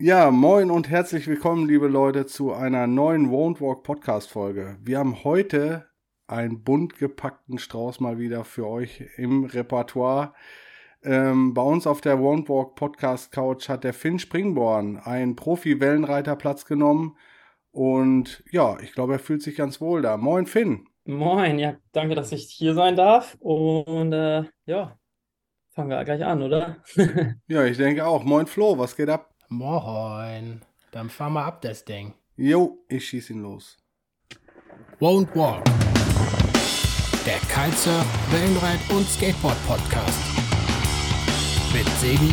Ja, moin und herzlich willkommen, liebe Leute, zu einer neuen Won't Walk Podcast Folge. Wir haben heute einen bunt gepackten Strauß mal wieder für euch im Repertoire. Ähm, bei uns auf der Won't Walk Podcast Couch hat der Finn Springborn, ein Profi-Wellenreiter, Platz genommen. Und ja, ich glaube, er fühlt sich ganz wohl da. Moin, Finn. Moin, ja, danke, dass ich hier sein darf. Und äh, ja, fangen wir gleich an, oder? ja, ich denke auch. Moin, Flo, was geht ab? Moin. Dann fahr mal ab das Ding. Jo, ich schieß ihn los. Won't Walk. Der Kitesurf, Wellenreit und Skateboard Podcast. Mit Sebi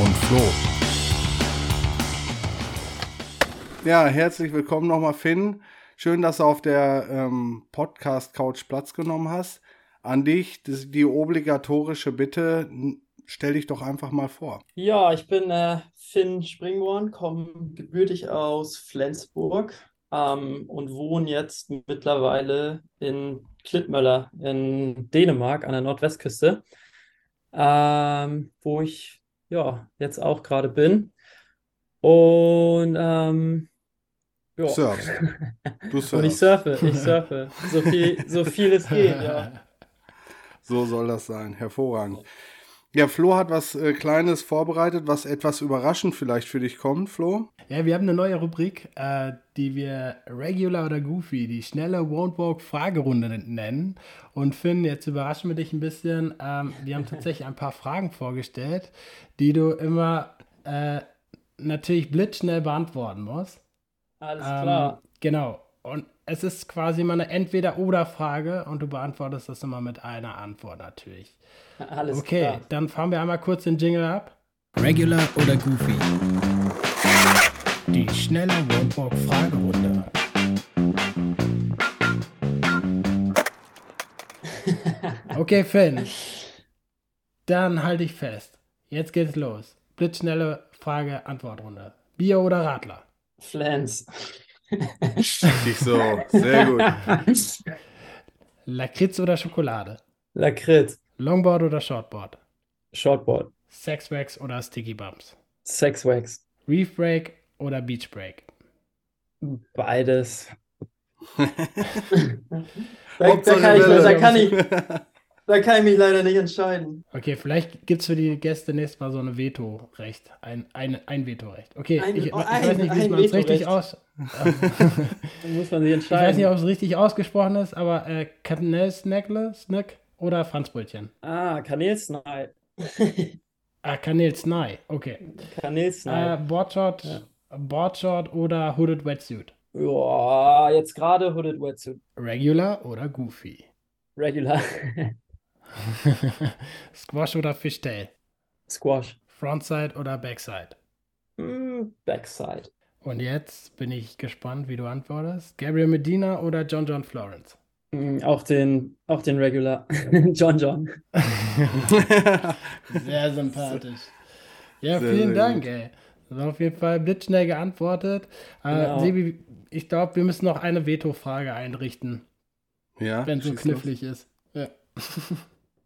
und Flo. Ja, herzlich willkommen nochmal, Finn. Schön, dass du auf der ähm, Podcast-Couch Platz genommen hast. An dich das, die obligatorische Bitte, stell dich doch einfach mal vor. Ja, ich bin äh, Finn Springborn, komme gebürtig aus Flensburg ähm, und wohne jetzt mittlerweile in Klittmöller in Dänemark an der Nordwestküste, ähm, wo ich ja jetzt auch gerade bin. Und ähm, ja. Surfst. Du surfst. Und ich surfe, ich surfe. So viel, so viel es geht, ja. So soll das sein. Hervorragend. Ja, Flo hat was äh, Kleines vorbereitet, was etwas überraschend vielleicht für dich kommt, Flo. Ja, wir haben eine neue Rubrik, äh, die wir Regular oder Goofy, die schnelle Won't Walk Fragerunde nennen. Und Finn, jetzt überraschen wir dich ein bisschen. Ähm, wir haben tatsächlich ein paar Fragen vorgestellt, die du immer äh, natürlich blitzschnell beantworten musst. Alles ähm, klar. Genau. Und es ist quasi mal eine Entweder-Oder-Frage und du beantwortest das immer mit einer Antwort natürlich. Alles okay, klar. Okay, dann fahren wir einmal kurz den Jingle ab. Regular oder Goofy? Die schnelle Roadwalk-Fragerunde. okay, Finn. Dann halte ich fest. Jetzt geht's los. Blitzschnelle Frage-Antwortrunde. Bier oder Radler? Flans. Richtig so. Sehr gut. Lakritz oder Schokolade? Lakritz. Longboard oder Shortboard? Shortboard. Sexwax oder Sticky Bumps? Sexwax. Reef Break oder Beach Break? Beides. da, da, kann ich, da, kann ich, da kann ich mich leider nicht entscheiden. Okay, vielleicht gibt es für die Gäste nächstes Mal so ein Veto-Recht. Ein, ein, ein Veto-Recht. Okay, ein, ich, ich ein, weiß nicht, wie man es richtig aus. Muss man sich entscheiden. Ich weiß nicht, ob es richtig ausgesprochen ist, aber äh, Kanelsnackle, Snack oder Franzbrötchen? Ah, Kanelsnei. ah, Kanelsnei, okay. Kanelsnei. Äh, Boardshot, ja. Boardshot oder Hooded Wetsuit? Ja, jetzt gerade Hooded Wetsuit. Regular oder Goofy? Regular. Squash oder Fishtail? Squash. Frontside oder Backside? Mm, Backside. Und jetzt bin ich gespannt, wie du antwortest. Gabriel Medina oder John John Florence? Mm, auch den, auch den Regular. John John. sehr sympathisch. Ja, sehr, vielen sehr Dank, gut. ey. Das war auf jeden Fall blitzschnell geantwortet. Äh, genau. Äh, Sebi, ich glaube, wir müssen noch eine Veto-Frage einrichten. Ja. Wenn es so knifflig los. ist. Ja.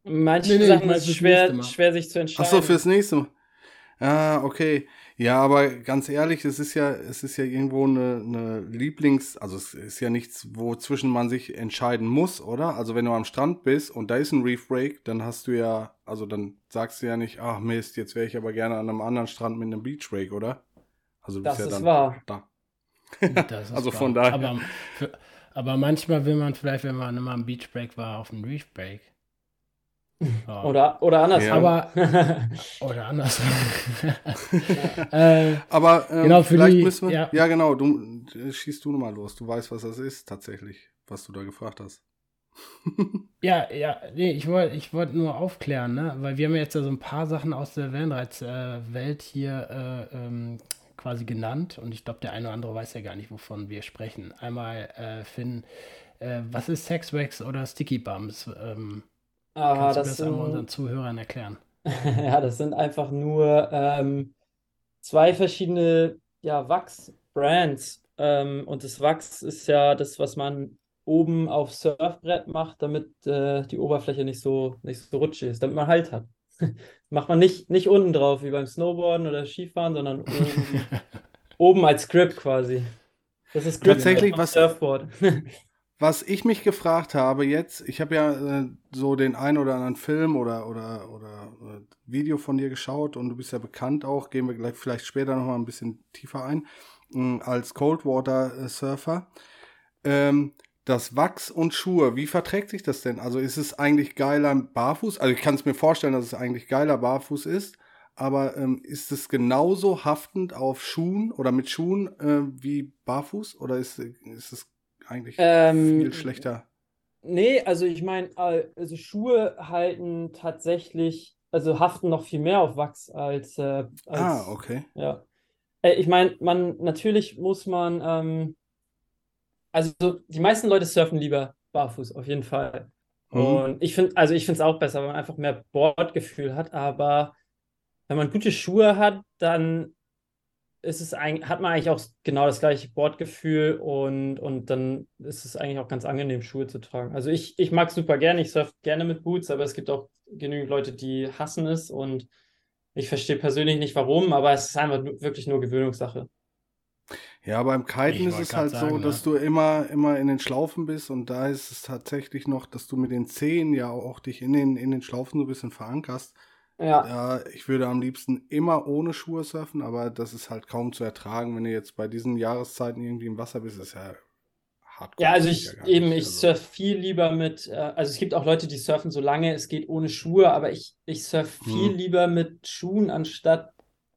Manche nee, nee, Sachen ist schwer, schwer sich zu entscheiden. Achso, fürs nächste Mal. Ah, okay. Ja, aber ganz ehrlich, es ist ja, es ist ja irgendwo eine, eine Lieblings-, also es ist ja nichts, wozwischen man sich entscheiden muss, oder? Also wenn du am Strand bist und da ist ein Reef Break, dann hast du ja, also dann sagst du ja nicht, ach Mist, jetzt wäre ich aber gerne an einem anderen Strand mit einem Beach Break, oder? Also du das bist ja dann wahr. da. also wahr. von daher. Aber, aber manchmal will man vielleicht, wenn man immer am Beach Break war, auf einen Reef Break. Oder, oder andersrum. Ja. Aber, oder andersrum. äh, aber ähm, genau, vielleicht die, müssen wir. Ja. ja, genau, du schießt du nochmal los. Du weißt, was das ist, tatsächlich, was du da gefragt hast. ja, ja, nee, ich wollte ich wollt nur aufklären, ne? weil wir haben jetzt ja so ein paar Sachen aus der Wellenreitswelt äh, hier äh, ähm, quasi genannt und ich glaube, der eine oder andere weiß ja gar nicht, wovon wir sprechen. Einmal, äh, Finn, äh, was ist Sexwax oder Sticky Bums? Ähm, Ah, Kannst das du das sind, einmal unseren Zuhörern erklären? ja, das sind einfach nur ähm, zwei verschiedene ja, Wachs-Brands. Ähm, und das Wachs ist ja das, was man oben auf Surfbrett macht, damit äh, die Oberfläche nicht so, nicht so rutschig ist, damit man Halt hat. Macht man nicht, nicht unten drauf, wie beim Snowboarden oder Skifahren, sondern oben, oben als Grip quasi. Das ist Grip Tatsächlich, was, Surfboard. Was ich mich gefragt habe jetzt, ich habe ja äh, so den ein oder anderen Film oder, oder, oder, oder, Video von dir geschaut und du bist ja bekannt auch, gehen wir gleich vielleicht später nochmal ein bisschen tiefer ein, äh, als Coldwater Surfer. Ähm, das Wachs und Schuhe, wie verträgt sich das denn? Also ist es eigentlich geiler barfuß? Also ich kann es mir vorstellen, dass es eigentlich geiler barfuß ist, aber ähm, ist es genauso haftend auf Schuhen oder mit Schuhen äh, wie barfuß oder ist, ist es eigentlich ähm, viel schlechter? Nee, also ich meine, äh, also Schuhe halten tatsächlich, also haften noch viel mehr auf Wachs als. Äh, als ah, okay. Ja. Äh, ich meine, man, natürlich muss man, ähm, also die meisten Leute surfen lieber barfuß, auf jeden Fall. Mhm. Und ich finde, also ich finde es auch besser, wenn man einfach mehr Bordgefühl hat, aber wenn man gute Schuhe hat, dann ist es eigentlich, hat man eigentlich auch genau das gleiche Bordgefühl und, und dann ist es eigentlich auch ganz angenehm, Schuhe zu tragen. Also ich, ich mag super gerne, ich surfe gerne mit Boots, aber es gibt auch genügend Leute, die hassen es und ich verstehe persönlich nicht warum, aber es ist einfach wirklich nur Gewöhnungssache. Ja, beim Kiten ist es halt sagen, so, dass ne? du immer, immer in den Schlaufen bist und da ist es tatsächlich noch, dass du mit den Zehen ja auch dich in den, in den Schlaufen so ein bisschen verankerst. Ja. ja. Ich würde am liebsten immer ohne Schuhe surfen, aber das ist halt kaum zu ertragen, wenn du jetzt bei diesen Jahreszeiten irgendwie im Wasser bist. Ist ja hart. Ja, also ich ja eben, ich also. surfe viel lieber mit, äh, also es gibt auch Leute, die surfen so lange, es geht ohne Schuhe, aber ich, ich surfe viel hm. lieber mit Schuhen anstatt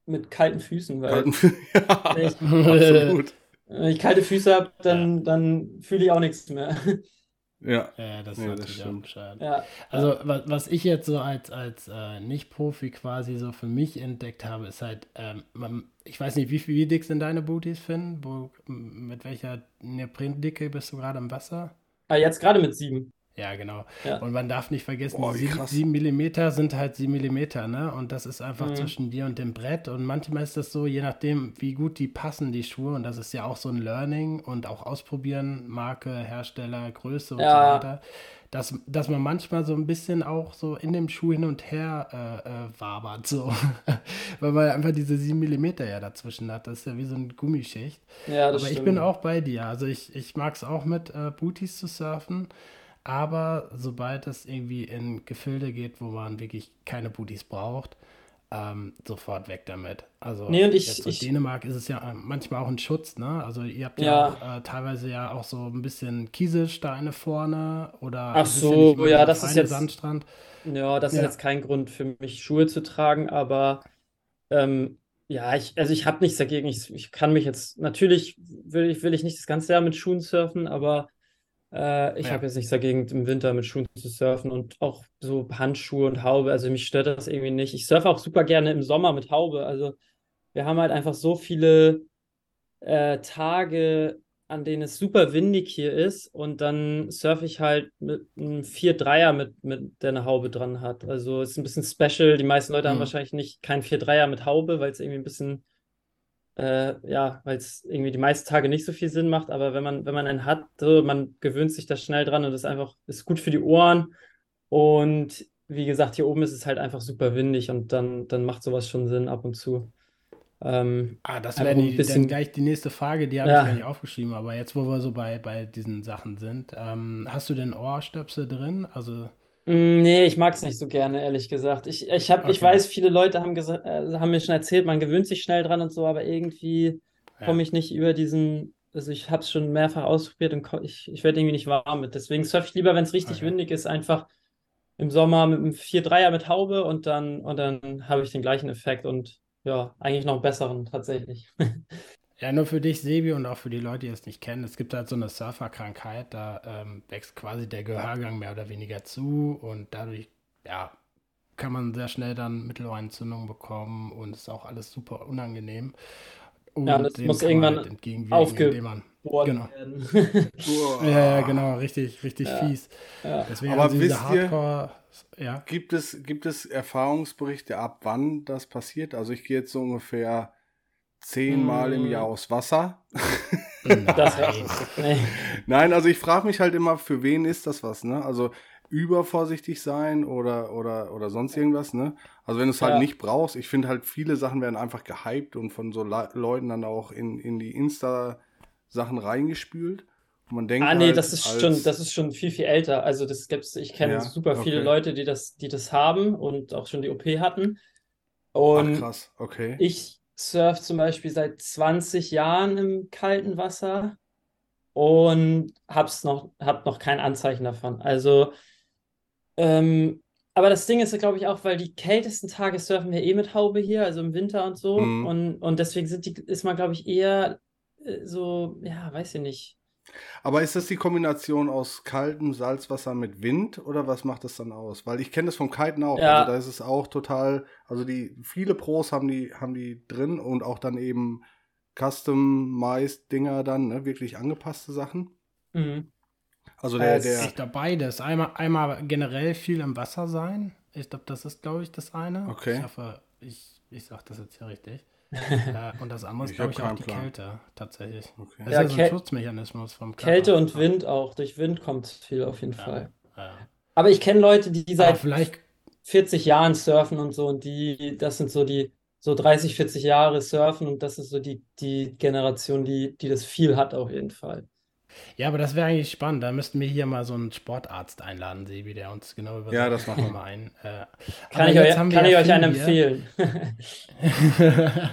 mit kalten Füßen, weil kalten Fü ja, wenn, ich, absolut. wenn ich kalte Füße habe, dann, dann fühle ich auch nichts mehr. Ja. ja, das ist ja, natürlich das auch bescheid. Ja. Also, was, was ich jetzt so als, als äh, Nicht-Profi quasi so für mich entdeckt habe, ist halt, ähm, man, ich weiß nicht, wie, wie dick sind deine Booties, Finn? Wo, mit welcher Neoprendicke bist du gerade im Wasser? Ah, jetzt gerade mit sieben. Ja, genau. Ja. Und man darf nicht vergessen, oh, 7 mm sind halt 7 mm, ne? Und das ist einfach mhm. zwischen dir und dem Brett. Und manchmal ist das so, je nachdem, wie gut die passen, die Schuhe. Und das ist ja auch so ein Learning und auch ausprobieren, Marke, Hersteller, Größe und ja. so weiter. Dass, dass man manchmal so ein bisschen auch so in dem Schuh hin und her äh, äh, wabert, so. Weil man einfach diese 7 mm ja dazwischen hat. Das ist ja wie so eine Gummischicht. Ja, das Aber stimmt. ich bin auch bei dir. Also ich, ich mag es auch mit äh, Booties zu surfen. Aber sobald es irgendwie in Gefilde geht, wo man wirklich keine Booties braucht, ähm, sofort weg damit. Also nee, und ich, in Dänemark ist es ja äh, manchmal auch ein Schutz, ne? Also ihr habt ja, ja auch äh, teilweise ja auch so ein bisschen Kieselsteine vorne oder Ach so, ja, ja das ist jetzt Sandstrand. Ja, das ja. ist jetzt kein Grund für mich Schuhe zu tragen, aber ähm, ja, ich, also ich habe nichts dagegen. Ich, ich kann mich jetzt, natürlich will ich, will ich nicht das ganze Jahr mit Schuhen surfen, aber äh, ich ja. habe jetzt nichts dagegen, im Winter mit Schuhen zu surfen und auch so Handschuhe und Haube. Also mich stört das irgendwie nicht. Ich surfe auch super gerne im Sommer mit Haube. Also wir haben halt einfach so viele äh, Tage, an denen es super windig hier ist und dann surfe ich halt mit einem 4-3er mit, mit, der eine Haube dran hat. Also es ist ein bisschen special. Die meisten Leute mhm. haben wahrscheinlich nicht kein 4-3er mit Haube, weil es irgendwie ein bisschen äh, ja, weil es irgendwie die meisten Tage nicht so viel Sinn macht, aber wenn man, wenn man einen hat, so, man gewöhnt sich da schnell dran und ist einfach, ist gut für die Ohren. Und wie gesagt, hier oben ist es halt einfach super windig und dann, dann macht sowas schon Sinn ab und zu. Ähm, ah, das wäre die, bisschen... gleich die nächste Frage, die habe ja. ich gar nicht aufgeschrieben, aber jetzt, wo wir so bei, bei diesen Sachen sind, ähm, hast du denn Ohrstöpsel drin? Also nee, ich mag es nicht so gerne, ehrlich gesagt. Ich, ich, hab, okay. ich weiß, viele Leute haben, äh, haben mir schon erzählt, man gewöhnt sich schnell dran und so, aber irgendwie ja. komme ich nicht über diesen. Also, ich habe es schon mehrfach ausprobiert und ich, ich werde irgendwie nicht warm mit. Deswegen surfe ich lieber, wenn es richtig okay. windig ist, einfach im Sommer mit einem 4-3er mit Haube und dann, und dann habe ich den gleichen Effekt und ja, eigentlich noch einen besseren tatsächlich. Ja, nur für dich, Sebi, und auch für die Leute, die es nicht kennen. Es gibt halt so eine Surferkrankheit, da ähm, wächst quasi der Gehörgang mehr oder weniger zu und dadurch, ja, kann man sehr schnell dann Mittelohrentzündung bekommen und ist auch alles super unangenehm. Und ja, das muss irgendwann halt aufgeboren genau. werden. ja, ja, genau, richtig, richtig ja. fies. Ja. Deswegen Aber also wisst Hardcore, ihr, ja. gibt, es, gibt es Erfahrungsberichte, ab wann das passiert? Also ich gehe jetzt so ungefähr zehnmal im Jahr mm. aus Wasser. Nein. Nein, also ich frage mich halt immer, für wen ist das was, ne? Also übervorsichtig sein oder, oder, oder sonst irgendwas, ne? Also wenn du es halt Ja. nicht brauchst, ich finde halt viele Sachen werden einfach gehypt und von so Le Leuten dann auch in, in die Insta-Sachen reingespült. Und man denkt Ah, nee, halt das ist schon, das ist schon viel, viel älter. Also das gibt's, ich kenne Ja, super viele okay. Leute, die das, die das haben und auch schon die OP hatten. Ach, Und krass, okay. ich surf zum Beispiel seit 20 Jahren im kalten Wasser und hab's noch, hab noch kein Anzeichen davon. Also, ähm, aber das Ding ist, glaube ich, auch, weil die kältesten Tage surfen wir eh mit Haube hier, also im Winter und so. Mhm. Und, und deswegen sind die, ist man, glaube ich, eher äh, so, ja, weiß ich nicht. Aber ist das die Kombination aus kaltem Salzwasser mit Wind oder was macht das dann aus? Weil ich kenne das vom Kiten auch. Ja. Also da ist es auch total, also die viele Pros haben die haben die drin und auch dann eben customized Dinger dann, ne, wirklich angepasste Sachen. Mhm. Also der Äh, der Ich glaube beides. Einmal, einmal generell viel im Wasser sein. Ich glaube, das ist, glaube ich, das eine. Okay. Ich hoffe, ich, ich sage das jetzt hier richtig. äh, und das andere ist, glaube ich, auch die Plan. Kälte, tatsächlich. okay. Das Ja, ist ja so ein Schutzmechanismus vom Körper. Kälte und Wind auch. Durch Wind kommt viel auf jeden Ja. Fall. Ja. Aber ich kenne Leute, die seit vielleicht, 40 Jahren surfen und so und die, das sind so die so 30, 40 Jahre surfen und das ist so die, die Generation, die, die das viel hat auf jeden Fall. Ja, aber das wäre eigentlich spannend. Da müssten wir hier mal so einen Sportarzt einladen, Sebi, der uns genau über Ja, das machen wir. mal ein. Äh, Kann ich euch, kann ja ich euch einen hier. empfehlen.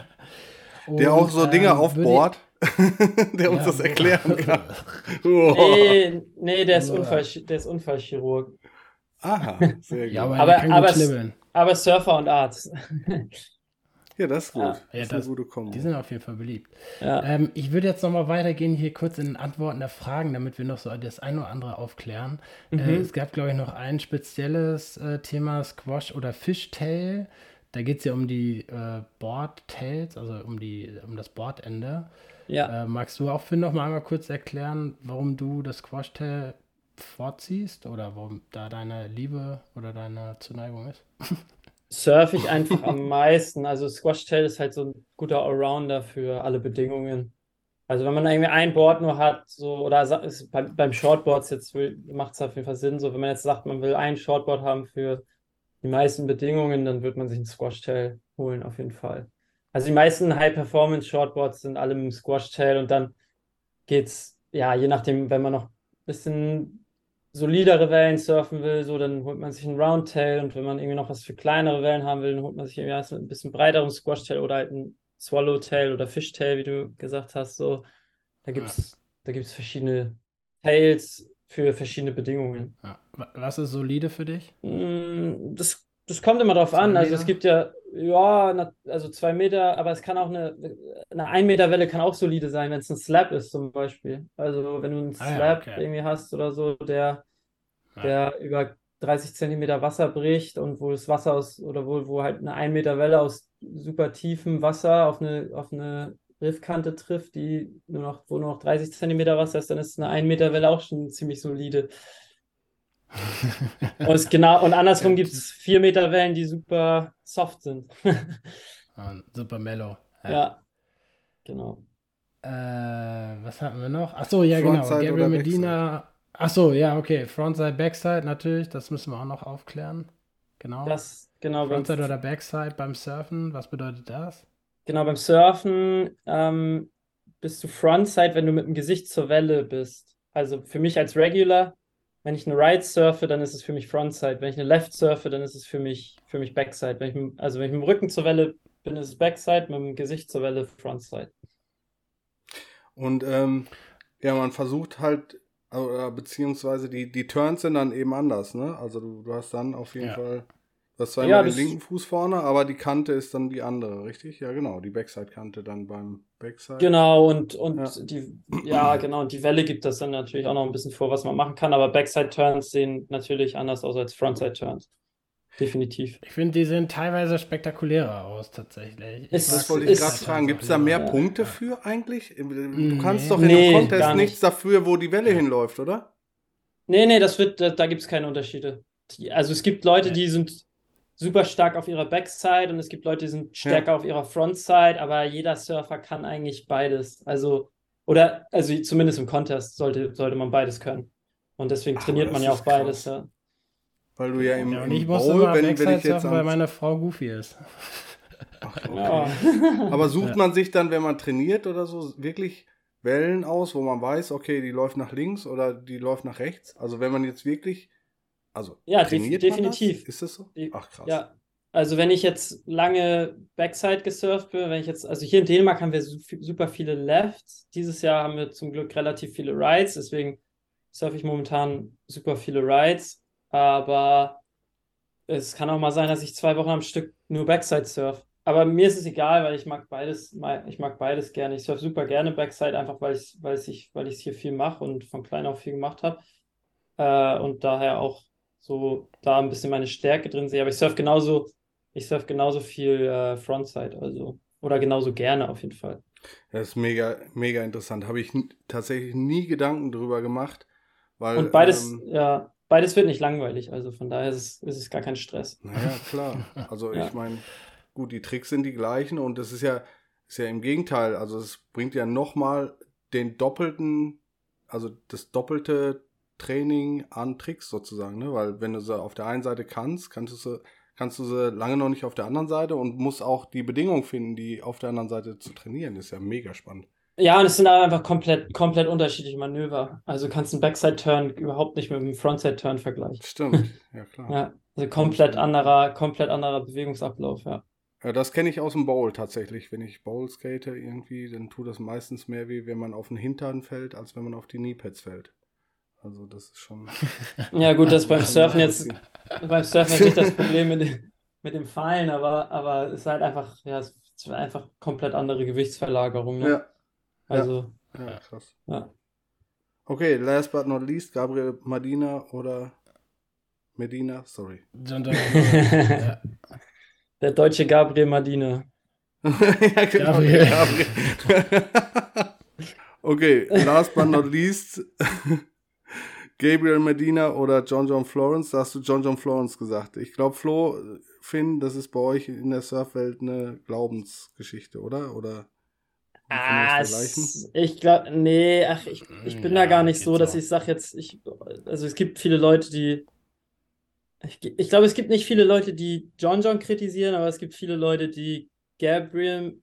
Der auch so Dinge ähm, aufbohrt, der uns Ja, das erklären kann. Nee, nee, der ist, Uah. Unfall, der ist Unfallchirurg. Aha, sehr gut. Ja, aber, Aber- aber. Aber Surfer und Arzt. Ja, das ist gut. Ja. Das Ja, ist das- eine gute Kombo. Die sind auf jeden Fall beliebt. Ja. Ähm, ich würde jetzt nochmal weitergehen hier kurz in den Antworten der Fragen, damit wir noch so das ein oder andere aufklären. Äh, Mhm. es gab, glaube ich, noch ein spezielles äh, Thema Squash oder Fishtail. Da geht es ja um die äh, Boardtails, also um, die, um das Bordende. Ja. Äh, magst du auch, Finn, noch mal einmal kurz erklären, warum du das Squashtail vorziehst oder warum da deine Liebe oder deine Zuneigung ist? surfe ich einfach am meisten. Also Squashtail ist halt so ein guter Allrounder für alle Bedingungen. Also wenn man irgendwie ein Board nur hat, so, oder ist bei, beim Shortboards jetzt macht es auf jeden Fall Sinn, so wenn man jetzt sagt, man will ein Shortboard haben für die meisten Bedingungen, dann wird man sich ein Squashtail holen, auf jeden Fall. Also die meisten High-Performance-Shortboards sind alle mit dem Squashtail und dann geht's, ja, je nachdem, wenn man noch ein bisschen solidere Wellen surfen will, so, dann holt man sich ein Roundtail und wenn man irgendwie noch was für kleinere Wellen haben will, dann holt man sich irgendwie ein bisschen breiterem Squashtail oder halt ein Swallowtail oder Fishtail, wie du gesagt hast, so. Da gibt's, da gibt's verschiedene Tails für verschiedene Bedingungen. Ja. Wa- Was ist solide für dich? Mm, Das, das kommt immer drauf Zwei an. Also Meter? es gibt ja, ja, also zwei Meter, aber es kann auch eine, eine ein Meter Welle kann auch solide sein, wenn es ein Slab ist zum Beispiel. Also wenn du einen Ah ja, Slab okay. irgendwie hast oder so, der, Ja. der über 30 Zentimeter Wasser bricht und wo das Wasser aus, oder wo, wo halt eine ein Meter Welle aus super tiefem Wasser auf eine, auf eine Riffkante trifft, die nur noch, wo nur noch 30 Zentimeter Wasser ist, dann ist eine ein Meter Welle auch schon ziemlich solide. Und, genau, und andersrum gibt es 4 Meter Wellen, die super soft sind. Ah, Super mellow. Ja, genau. Äh, was hatten wir noch? Achso, ja, genau. Frontside Gabriel oder Medina. Achso, ja, okay. Frontside, Backside natürlich. Das müssen wir auch noch aufklären. Genau. Das, genau, Frontside oder Backside beim Surfen. Was bedeutet das? genau beim Surfen ähm, bist du Frontside, wenn du mit dem Gesicht zur Welle bist. Also für mich als Regular, wenn ich eine Right surfe, dann ist es für mich Frontside. Wenn ich eine Left surfe, dann ist es für mich, für mich Backside. Wenn ich, mit- also wenn ich mit dem Rücken zur Welle bin, ist es Backside, mit dem Gesicht zur Welle Frontside. Und ähm, ja, man versucht halt, oder beziehungsweise die, die Turns sind dann eben anders, ne? Also du, du hast dann auf jeden Ja. Fall, du hast zwar Ja, immer den das- linken Fuß vorne, aber die Kante ist dann die andere, richtig? Ja, genau, die Backside-Kante dann beim Backside. Genau, und, und Ja. die, ja, genau, und die Welle gibt das dann natürlich auch noch ein bisschen vor, was man machen kann, aber Backside-Turns sehen natürlich anders aus als Frontside-Turns. Definitiv. Ich finde, die sehen teilweise spektakulärer aus, tatsächlich. Mag Das wollte ich gerade fragen. Gibt es da mehr Ja. Punkte für eigentlich? Du Nee. kannst doch in Nee, einem Contest nicht. nichts dafür, wo die Welle hinläuft, oder? Nee, nee, das wird, da, da gibt es keine Unterschiede. Die, also es gibt Leute, Ja. die sind super stark auf ihrer Backside und es gibt Leute, die sind stärker auf ihrer Frontside, aber jeder Surfer kann eigentlich beides. Also, oder, also zumindest im Contest sollte, sollte man beides können. Und deswegen Ach, trainiert man ja auch beides, ja. Weil du ja im, Ja, und im ich muss Bowl, immer wenn, wenn Backside ich jetzt surfen, weil meine Frau Goofy ist. Ach, okay. Ja. Aber sucht Ja. man sich dann, wenn man trainiert oder so, wirklich Wellen aus, wo man weiß, okay, die läuft nach links oder die läuft nach rechts? Also wenn man jetzt wirklich, also Ja, def- definitiv. Das? Ist das so? Ach krass. Ja, also wenn ich jetzt lange Backside gesurft bin, wenn ich jetzt, also hier in Dänemark haben wir su- super viele Lefts. Dieses Jahr haben wir zum Glück relativ viele Rides, deswegen surfe ich momentan super viele Rides. Aber es kann auch mal sein, dass ich zwei Wochen am Stück nur Backside surf. Aber mir ist es egal, weil ich mag beides, ich mag beides gerne. Ich surfe super gerne Backside, einfach weil ich, weil ich, weil ich hier viel mache und von klein auf viel gemacht habe. Äh, und daher auch so da ein bisschen meine Stärke drin sehe. Aber ich surfe genauso, ich surfe genauso viel äh, Frontside, also oder genauso gerne auf jeden Fall. Das ist mega, mega interessant. Habe ich tatsächlich nie Gedanken drüber gemacht, weil. Und beides, ähm, ja, beides wird nicht langweilig, also von daher ist es, ist es gar kein Stress. Naja, klar. Also Ja. ich meine, gut, die Tricks sind die gleichen und das ist ja, ist ja im Gegenteil. Also es bringt ja nochmal den doppelten, also das doppelte Training an Tricks sozusagen, ne? Weil wenn du sie auf der einen Seite kannst, kannst du sie, kannst du sie lange noch nicht auf der anderen Seite und musst auch die Bedingungen finden, die auf der anderen Seite zu trainieren. Das ist ja mega spannend. Ja, und es sind einfach komplett, komplett unterschiedliche Manöver. Also du kannst einen Backside-Turn überhaupt nicht mit einem Frontside-Turn vergleichen. Stimmt, ja klar. Ja, also komplett anderer, komplett anderer Bewegungsablauf, ja. Ja, das kenne ich aus dem Bowl tatsächlich. Wenn ich Bowl skate irgendwie, dann tut das meistens mehr weh, wenn man auf den Hintern fällt, als wenn man auf die Kneepads fällt. Also das ist schon. Ja, gut, das beim Surfen jetzt, beim Surfen nicht das Problem mit dem, mit dem Fallen, aber, aber es ist halt einfach, ja, es ist einfach komplett andere Gewichtsverlagerung, ne? Ja, Also, ja, krass. ja. Okay, last but not least, Gabriel Medina oder Medina, sorry. Ja. Der deutsche Gabriel Madina. ja, genau, Gabriel. Gabriel. okay, last but not least, Gabriel Medina oder John John Florence. Da hast du John John Florence gesagt. Ich glaube, Flo, Finn, das ist bei euch in der Surfwelt eine Glaubensgeschichte, oder? Oder Ah, ich glaube, nee, ach, ich, ich bin da Ja, gar nicht so, dass so. ich sage jetzt, ich, also es gibt viele Leute, die, ich, ich glaube, es gibt nicht viele Leute, die John John kritisieren, aber es gibt viele Leute, die Gabriel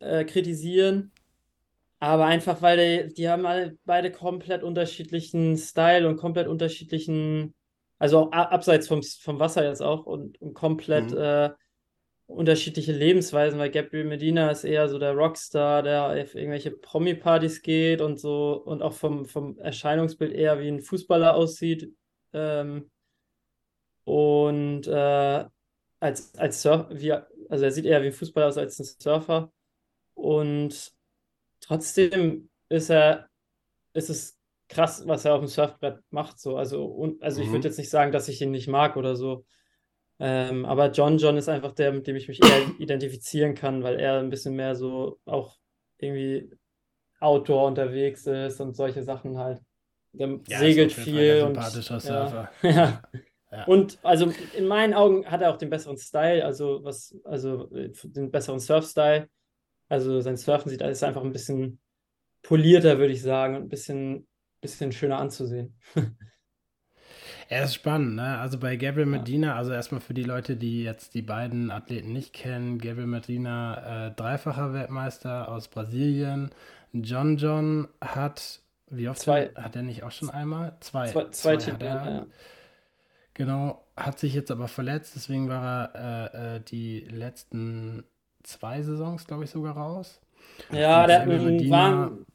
äh, kritisieren. Aber einfach, weil die, die haben alle beide komplett unterschiedlichen Style und komplett unterschiedlichen, also auch abseits vom, vom Wasser jetzt auch und, und komplett Mhm. äh, unterschiedliche Lebensweisen, weil Gabriel Medina ist eher so der Rockstar, der auf irgendwelche Promi-Partys geht und so und auch vom, vom Erscheinungsbild eher wie ein Fußballer aussieht. Ähm, und äh, als, als Surfer, wie, also er sieht eher wie ein Fußballer aus als ein Surfer. Und trotzdem ist er, ist es krass, was er auf dem Surfbrett macht. So. Also, und, also ich Mhm. würde jetzt nicht sagen, dass ich ihn nicht mag oder so. Ähm, aber John John ist einfach der, mit dem ich mich eher identifizieren kann, weil er ein bisschen mehr so auch irgendwie Outdoor unterwegs ist und solche Sachen halt. Der Ja, segelt viel ein und sympathischer ja, Surfer. ja. Ja. Und also in meinen Augen hat er auch den besseren Style, also was, also den besseren Surf-Style. Also sein Surfen sieht ist einfach ein bisschen polierter, würde ich sagen, und ein bisschen, bisschen schöner anzusehen. Er ist spannend, ne? Also bei Gabriel. Medina, also erstmal für die Leute, die jetzt die beiden Athleten nicht kennen, Gabriel Medina, äh, dreifacher Weltmeister aus Brasilien. John John hat, wie oft Zwei. hat er nicht auch schon einmal? Zwei. Zwei, zwei Zwei hat Titel, er. ja. Genau, hat sich jetzt aber verletzt, deswegen war er äh, äh, die letzten zwei Saisons, glaube ich, sogar raus. Ja, der hat ein,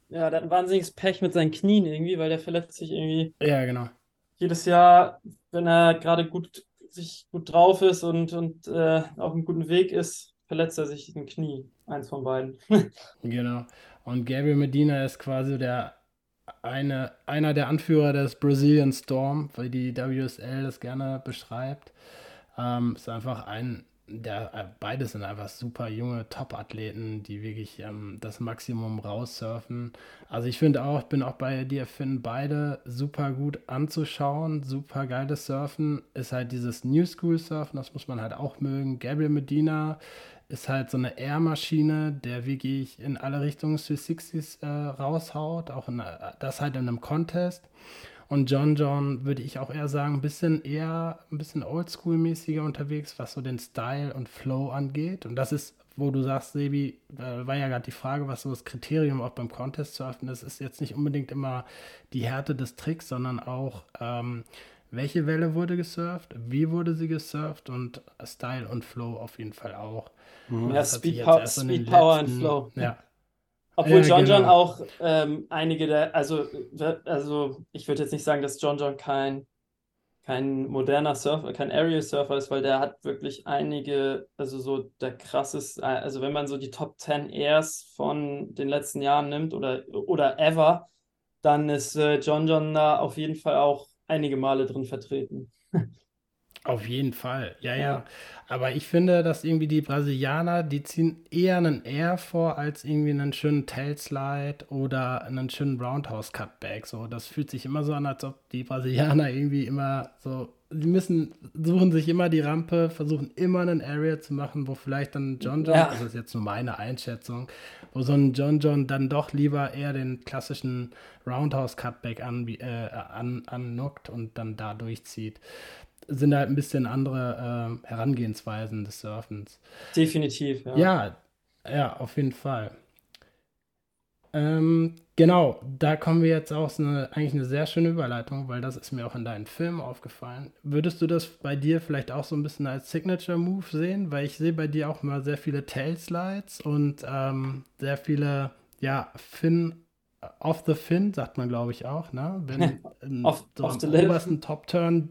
ja, der hat ein wahnsinniges Pech mit seinen Knien irgendwie, weil der verletzt sich irgendwie Ja, genau. jedes Jahr, wenn er gerade gut sich gut drauf ist und, und äh, auf einem guten Weg ist, verletzt er sich ein Knie. Eins von beiden. Genau. Und Gabriel Medina ist quasi der eine, einer der Anführer des Brazilian Storm, weil die WSL das gerne beschreibt. Ähm, ist einfach ein, der, äh, beide sind einfach super junge Top-Athleten, die wirklich ähm, das Maximum raussurfen. Also ich finde auch, ich bin auch bei dir, finden beide super gut anzuschauen, super geiles Surfen. Ist halt dieses New School Surfen, das muss man halt auch mögen. Gabriel Medina ist halt so eine Air-Maschine, der wirklich in alle Richtungen 360s äh, raushaut, auch in, äh, das halt in einem Contest. Und John John würde ich auch eher sagen, ein bisschen eher ein bisschen oldschool-mäßiger unterwegs, was so den Style und Flow angeht. Und das ist, wo du sagst, Sebi, da war ja gerade die Frage, was so das Kriterium auch beim Contest surfen ist, ist jetzt nicht unbedingt immer die Härte des Tricks, sondern auch ähm, welche Welle wurde gesurft, wie wurde sie gesurft und Style und Flow auf jeden Fall auch. Mhm. Ja, Speed, Pow Speed Power und Flow. Ja. Obwohl ja, John genau. John auch ähm, einige der, also, also ich würde jetzt nicht sagen, dass John John kein, kein moderner Surfer, kein Aerial Surfer ist, weil der hat wirklich einige, also so der krasseste, also wenn man so die Top 10 Airs von den letzten Jahren nimmt oder, oder ever, dann ist äh, John John da auf jeden Fall auch einige Male drin vertreten. Auf jeden Fall, ja, ja. Aber ich finde, dass irgendwie die Brasilianer, die ziehen eher einen Air vor als irgendwie einen schönen Tailslide oder einen schönen Roundhouse Cutback. So, das fühlt sich immer so an, als ob die Brasilianer irgendwie immer so, sie müssen, suchen sich immer die Rampe, versuchen immer einen Area zu machen, wo vielleicht dann John John, ja. das ist jetzt nur meine Einschätzung, wo so ein John John dann doch lieber eher den klassischen Roundhouse Cutback an, äh, an, annockt und dann da durchzieht sind halt ein bisschen andere äh, Herangehensweisen des Surfens. Definitiv, ja. Ja, ja auf jeden Fall. Ähm, genau, da kommen wir jetzt auch eine, eigentlich eine sehr schöne Überleitung, weil das ist mir auch in deinen Filmen aufgefallen. Würdest du das bei dir vielleicht auch so ein bisschen als Signature Move sehen? Weil ich sehe bei dir auch immer sehr viele Tailslides und ähm, sehr viele, ja, Fin off the Fin, sagt man glaube ich auch, ne? Wenn off, so off am obersten Top Turn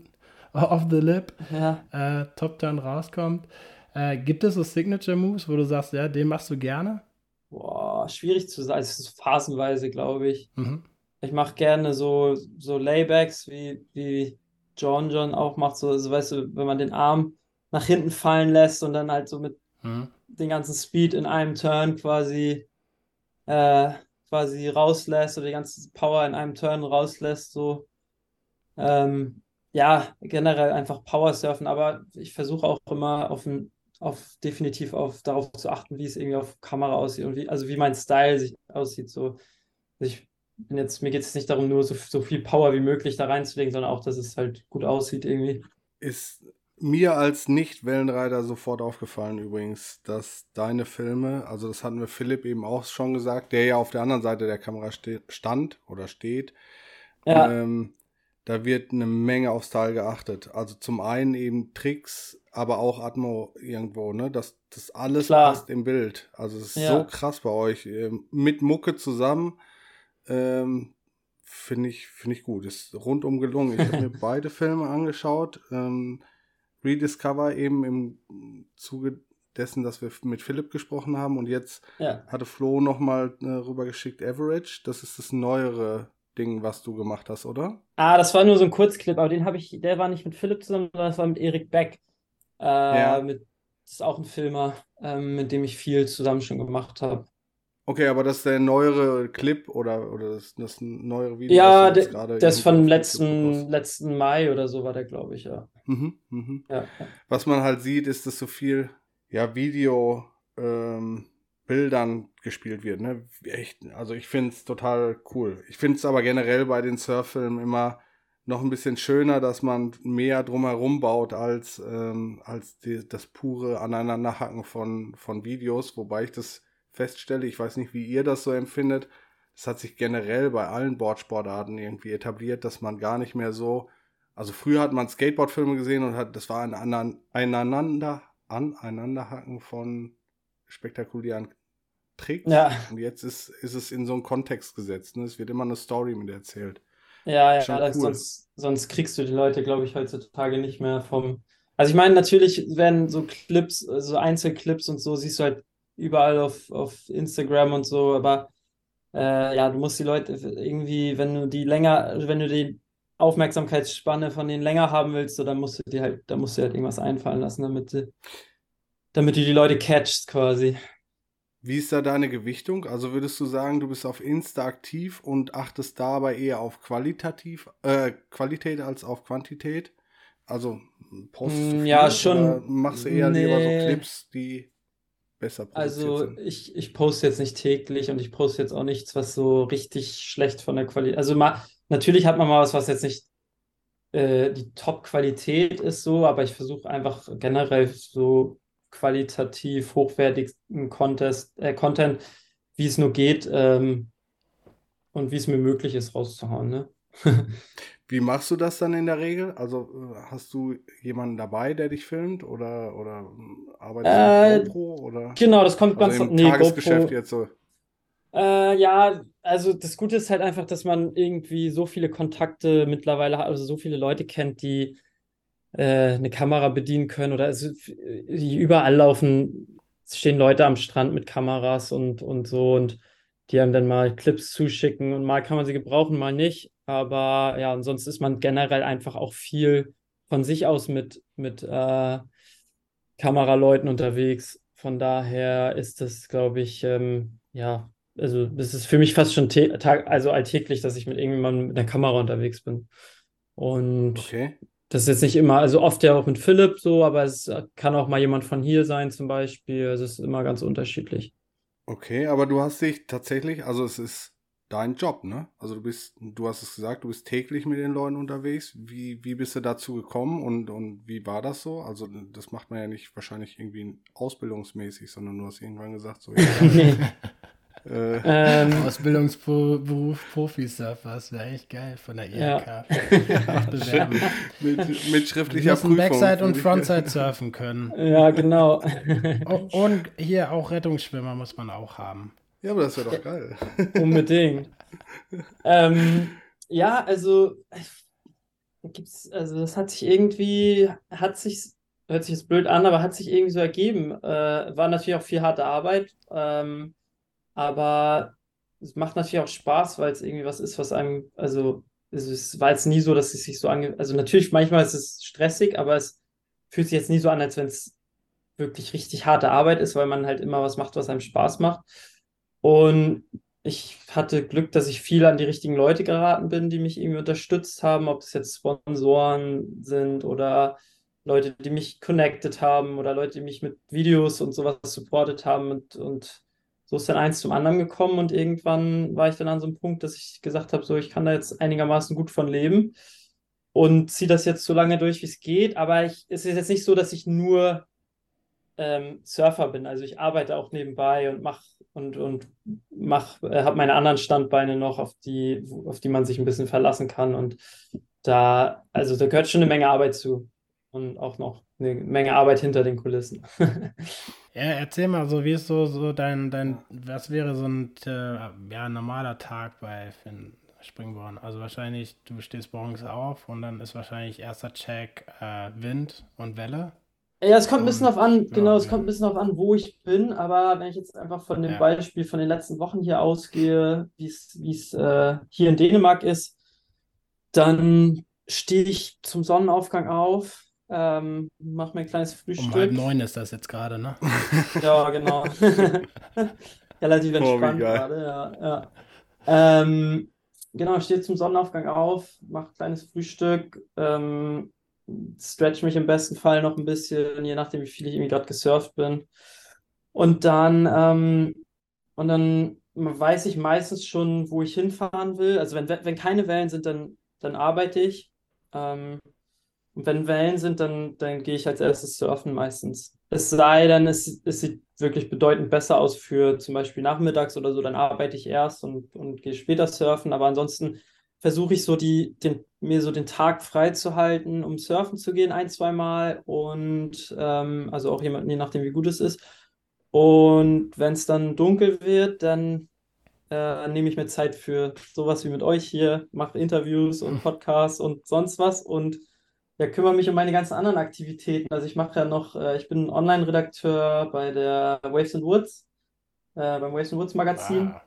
off the lip, ja. äh, Top Turn rauskommt. Äh, gibt es so Signature Moves, wo du sagst, ja, den machst du gerne? Boah, schwierig zu sagen. Es ist phasenweise, glaube ich. Mhm. Ich mache gerne so, so Laybacks, wie, wie John John auch macht. So, also, weißt du, wenn man den Arm nach hinten fallen lässt und dann halt so mit mhm. den ganzen Speed in einem Turn quasi, äh, quasi rauslässt oder die ganze Power in einem Turn rauslässt. So. Ähm, ja, generell einfach Power surfen, aber ich versuche auch immer auf ein, auf definitiv auf darauf zu achten, wie es irgendwie auf Kamera aussieht und wie, also wie mein Style sich aussieht. So, ich bin jetzt, mir geht es nicht darum, nur so, so viel Power wie möglich da reinzulegen, sondern auch, dass es halt gut aussieht irgendwie. Ist mir als Nicht-Wellenreiter sofort aufgefallen übrigens, dass deine Filme, also das hatten wir Philipp eben auch schon gesagt, der ja auf der anderen Seite der Kamera stand oder steht, ja. ähm, da wird eine Menge auf Style geachtet. Also zum einen eben Tricks, aber auch Atmo irgendwo, ne? Das, das alles Klar. passt im Bild. Also es ist ja. so krass bei euch. Ähm, mit Mucke zusammen. Ähm, finde ich, finde ich gut. Ist rundum gelungen. Ich habe mir beide Filme angeschaut. Ähm, Rediscover eben im Zuge dessen, dass wir mit Philipp gesprochen haben und jetzt ja. hatte Flo nochmal äh, rübergeschickt Average. Das ist das neuere Ding, was du gemacht hast, oder? Ah, das war nur so ein Kurzclip, aber den habe ich, der war nicht mit Philipp zusammen, sondern das war mit Erik Beck. Äh, ja. Mit, das ist auch ein Filmer, ähm, mit dem ich viel zusammen schon gemacht habe. Okay, aber das ist der neuere Clip oder, oder das, das neuere Video? Ja, der, das von letzten, letzten Mai oder so war der, glaube ich, ja. Mhm, mhm. ja. Was man halt sieht, ist, dass so viel ja, Video ähm, Bildern gespielt wird. Ne? Echt, also ich finde es total cool. Ich finde es aber generell bei den Surffilmen immer noch ein bisschen schöner, dass man mehr drumherum baut als, ähm, als die, das pure Aneinanderhacken von, von Videos, wobei ich das feststelle, ich weiß nicht, wie ihr das so empfindet. Es hat sich generell bei allen Boardsportarten irgendwie etabliert, dass man gar nicht mehr so, also früher hat man Skateboardfilme gesehen und hat, das war ein aneinander, aneinanderhacken von spektakulären Tricks. Ja. Und jetzt ist, ist es in so einen Kontext gesetzt. Ne? Es wird immer eine Story mit erzählt. Ja, ja, cool. sonst, sonst kriegst du die Leute, glaube ich, heutzutage nicht mehr vom. Also ich meine, natürlich werden so Clips, so Einzelclips und so, siehst du halt überall auf, auf Instagram und so, aber äh, ja, du musst die Leute irgendwie, wenn du die länger, wenn du die Aufmerksamkeitsspanne von denen länger haben willst, so, dann musst du dir halt, dann musst du halt irgendwas einfallen lassen, damit du, damit du die Leute catchst quasi. Wie ist da deine Gewichtung? Also würdest du sagen, du bist auf Insta aktiv und achtest dabei eher auf qualitativ, äh, Qualität als auf Quantität? Also postest du mm, ja, schon. machst du eher nee. lieber so Clips, die besser produziert also, sind? Also ich, ich poste jetzt nicht täglich und ich poste jetzt auch nichts, was so richtig schlecht von der Qualität. Also mal, natürlich hat man mal was, was jetzt nicht äh, die Top-Qualität ist so, aber ich versuche einfach generell so qualitativ hochwertigsten Contest, äh, Content, wie es nur geht ähm, und wie es mir möglich ist, rauszuhauen. Ne? Wie machst du das dann in der Regel? Also hast du jemanden dabei, der dich filmt oder, oder arbeitest äh, du mit GoPro? Oder? Genau, das kommt also ganz im nee, Tagesgeschäft GoPro, jetzt so. Äh, ja, also das Gute ist halt einfach, dass man irgendwie so viele Kontakte mittlerweile hat, also so viele Leute kennt, die äh, eine Kamera bedienen können oder also, überall laufen, stehen Leute am Strand mit Kameras und, und so und die einem dann mal Clips zuschicken und mal kann man sie gebrauchen, mal nicht. Aber ja, und sonst ist man generell einfach auch viel von sich aus mit, mit äh, Kameraleuten unterwegs. Von daher ist das, glaube ich, ähm, ja, also das ist für mich fast schon also alltäglich, dass ich mit irgendjemandem mit einer Kamera unterwegs bin. Und Okay. Das ist jetzt nicht immer, also oft ja auch mit Philipp so, aber es kann auch mal jemand von hier sein zum Beispiel. Also es ist immer ganz unterschiedlich. Okay, aber du hast dich tatsächlich, also es ist dein Job, ne? Also du bist, du hast es gesagt, du bist täglich mit den Leuten unterwegs. Wie, wie bist du dazu gekommen und, und wie war das so? Also das macht man ja nicht wahrscheinlich irgendwie ausbildungsmäßig, sondern du hast irgendwann gesagt, so, ja, Ähm, Ausbildungsberuf Profi-Surfer, das wäre echt geil von der Ja. IHK. Bewerben. mit, mit Wir schriftlicher müssen Prüfung. Backside und Frontside surfen können. ja, genau. Oh, und hier auch Rettungsschwimmer muss man auch haben. Ja, aber das wäre doch geil. Unbedingt. ähm, ja, also gibt's, also das hat sich irgendwie, hat sich, hört sich jetzt blöd an, aber hat sich irgendwie so ergeben. Äh, war natürlich auch viel harte Arbeit, ähm, aber es macht natürlich auch Spaß, weil es irgendwie was ist, was einem, also es war jetzt nie so, dass es sich so ange, also natürlich manchmal ist es stressig, aber es fühlt sich jetzt nie so an, als wenn es wirklich richtig harte Arbeit ist, weil man halt immer was macht, was einem Spaß macht. Und ich hatte Glück, dass ich viel an die richtigen Leute geraten bin, die mich irgendwie unterstützt haben, ob es jetzt Sponsoren sind oder Leute, die mich connected haben oder Leute, die mich mit Videos und sowas supportet haben. Und, und so ist dann eins zum anderen gekommen. Und irgendwann war ich dann an so einem Punkt, dass ich gesagt habe, so, ich kann da jetzt einigermaßen gut von leben und ziehe das jetzt so lange durch, wie es geht. Aber ich, es ist jetzt nicht so, dass ich nur ähm, Surfer bin. Also ich arbeite auch nebenbei und mache und, und mach, äh, habe meine anderen Standbeine noch, auf die, auf die man sich ein bisschen verlassen kann. Und da, also da gehört schon eine Menge Arbeit zu. Und auch noch eine Menge Arbeit hinter den Kulissen. Ja, erzähl mal so, wie ist so, so dein, dein, was wäre so ein äh, ja, normaler Tag bei Finn Springborn? Also wahrscheinlich, du stehst morgens auf und dann ist wahrscheinlich erster Check äh, Wind und Welle. Ja, es kommt ein bisschen auf an, ja, genau, es ja. kommt ein bisschen auf an, wo ich bin, aber wenn ich jetzt einfach von dem Ja. Beispiel von den letzten Wochen hier ausgehe, wie es, wie es äh, hier in Dänemark ist, dann stehe ich zum Sonnenaufgang auf, ähm, mache mir ein kleines Um halb Frühstück. neun ist das jetzt gerade, ne? Ja, genau. Relativ Oh, entspannt geil. gerade, ja, ja. Ähm, genau, ich stehe zum Sonnenaufgang auf, mache ein kleines Frühstück, ähm, stretch mich im besten Fall noch ein bisschen, je nachdem, wie viel ich irgendwie gerade gesurft bin. Und dann, ähm, und dann weiß ich meistens schon, wo ich hinfahren will. Also wenn, wenn keine Wellen sind, dann, dann arbeite ich. Ähm, und wenn Wellen sind, dann, dann gehe ich als erstes surfen meistens. Es sei denn, es, es sieht wirklich bedeutend besser aus für zum Beispiel nachmittags oder so, dann arbeite ich erst und, und gehe später surfen. Aber ansonsten versuche ich so die, den, mir so den Tag frei zu halten, um surfen zu gehen, ein, zwei Mal. Und ähm, also auch jemand, je nachdem, wie gut es ist. Und wenn es dann dunkel wird, dann äh, nehme ich mir Zeit für sowas wie mit euch hier, mache Interviews und Podcasts und sonst was und ja, kümmere mich um meine ganzen anderen Aktivitäten. Also ich mache ja noch, äh, ich bin Online-Redakteur bei der Waves and Woods, äh, beim Waves and Woods Magazin. Ah,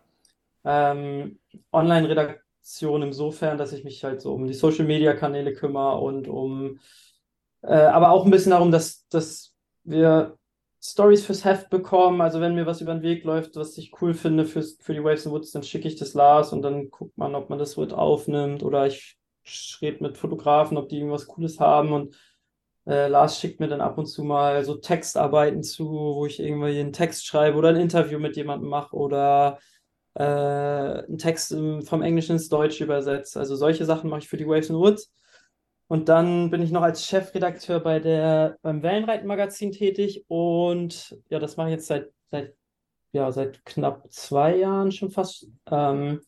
Ähm, Online-Redaktion insofern, dass ich mich halt so um die Social-Media-Kanäle kümmere und um, äh, aber auch ein bisschen darum, dass, dass wir Stories fürs Heft bekommen. Also wenn mir was über den Weg läuft, was ich cool finde fürs, für die Waves and Woods, dann schicke ich das Lars und dann guckt man, ob man das mit aufnimmt oder ich rede mit Fotografen, ob die irgendwas Cooles haben und äh, Lars schickt mir dann ab und zu mal so Textarbeiten zu, wo ich irgendwie einen Text schreibe oder ein Interview mit jemandem mache oder äh, einen Text vom Englischen ins Deutsche übersetzt. Also solche Sachen mache ich für die Waves and Woods. Und dann bin ich noch als Chefredakteur bei der, beim Wellenreiten-Magazin tätig und ja, das mache ich jetzt seit, seit, ja, seit knapp zwei Jahren schon fast. Ähm,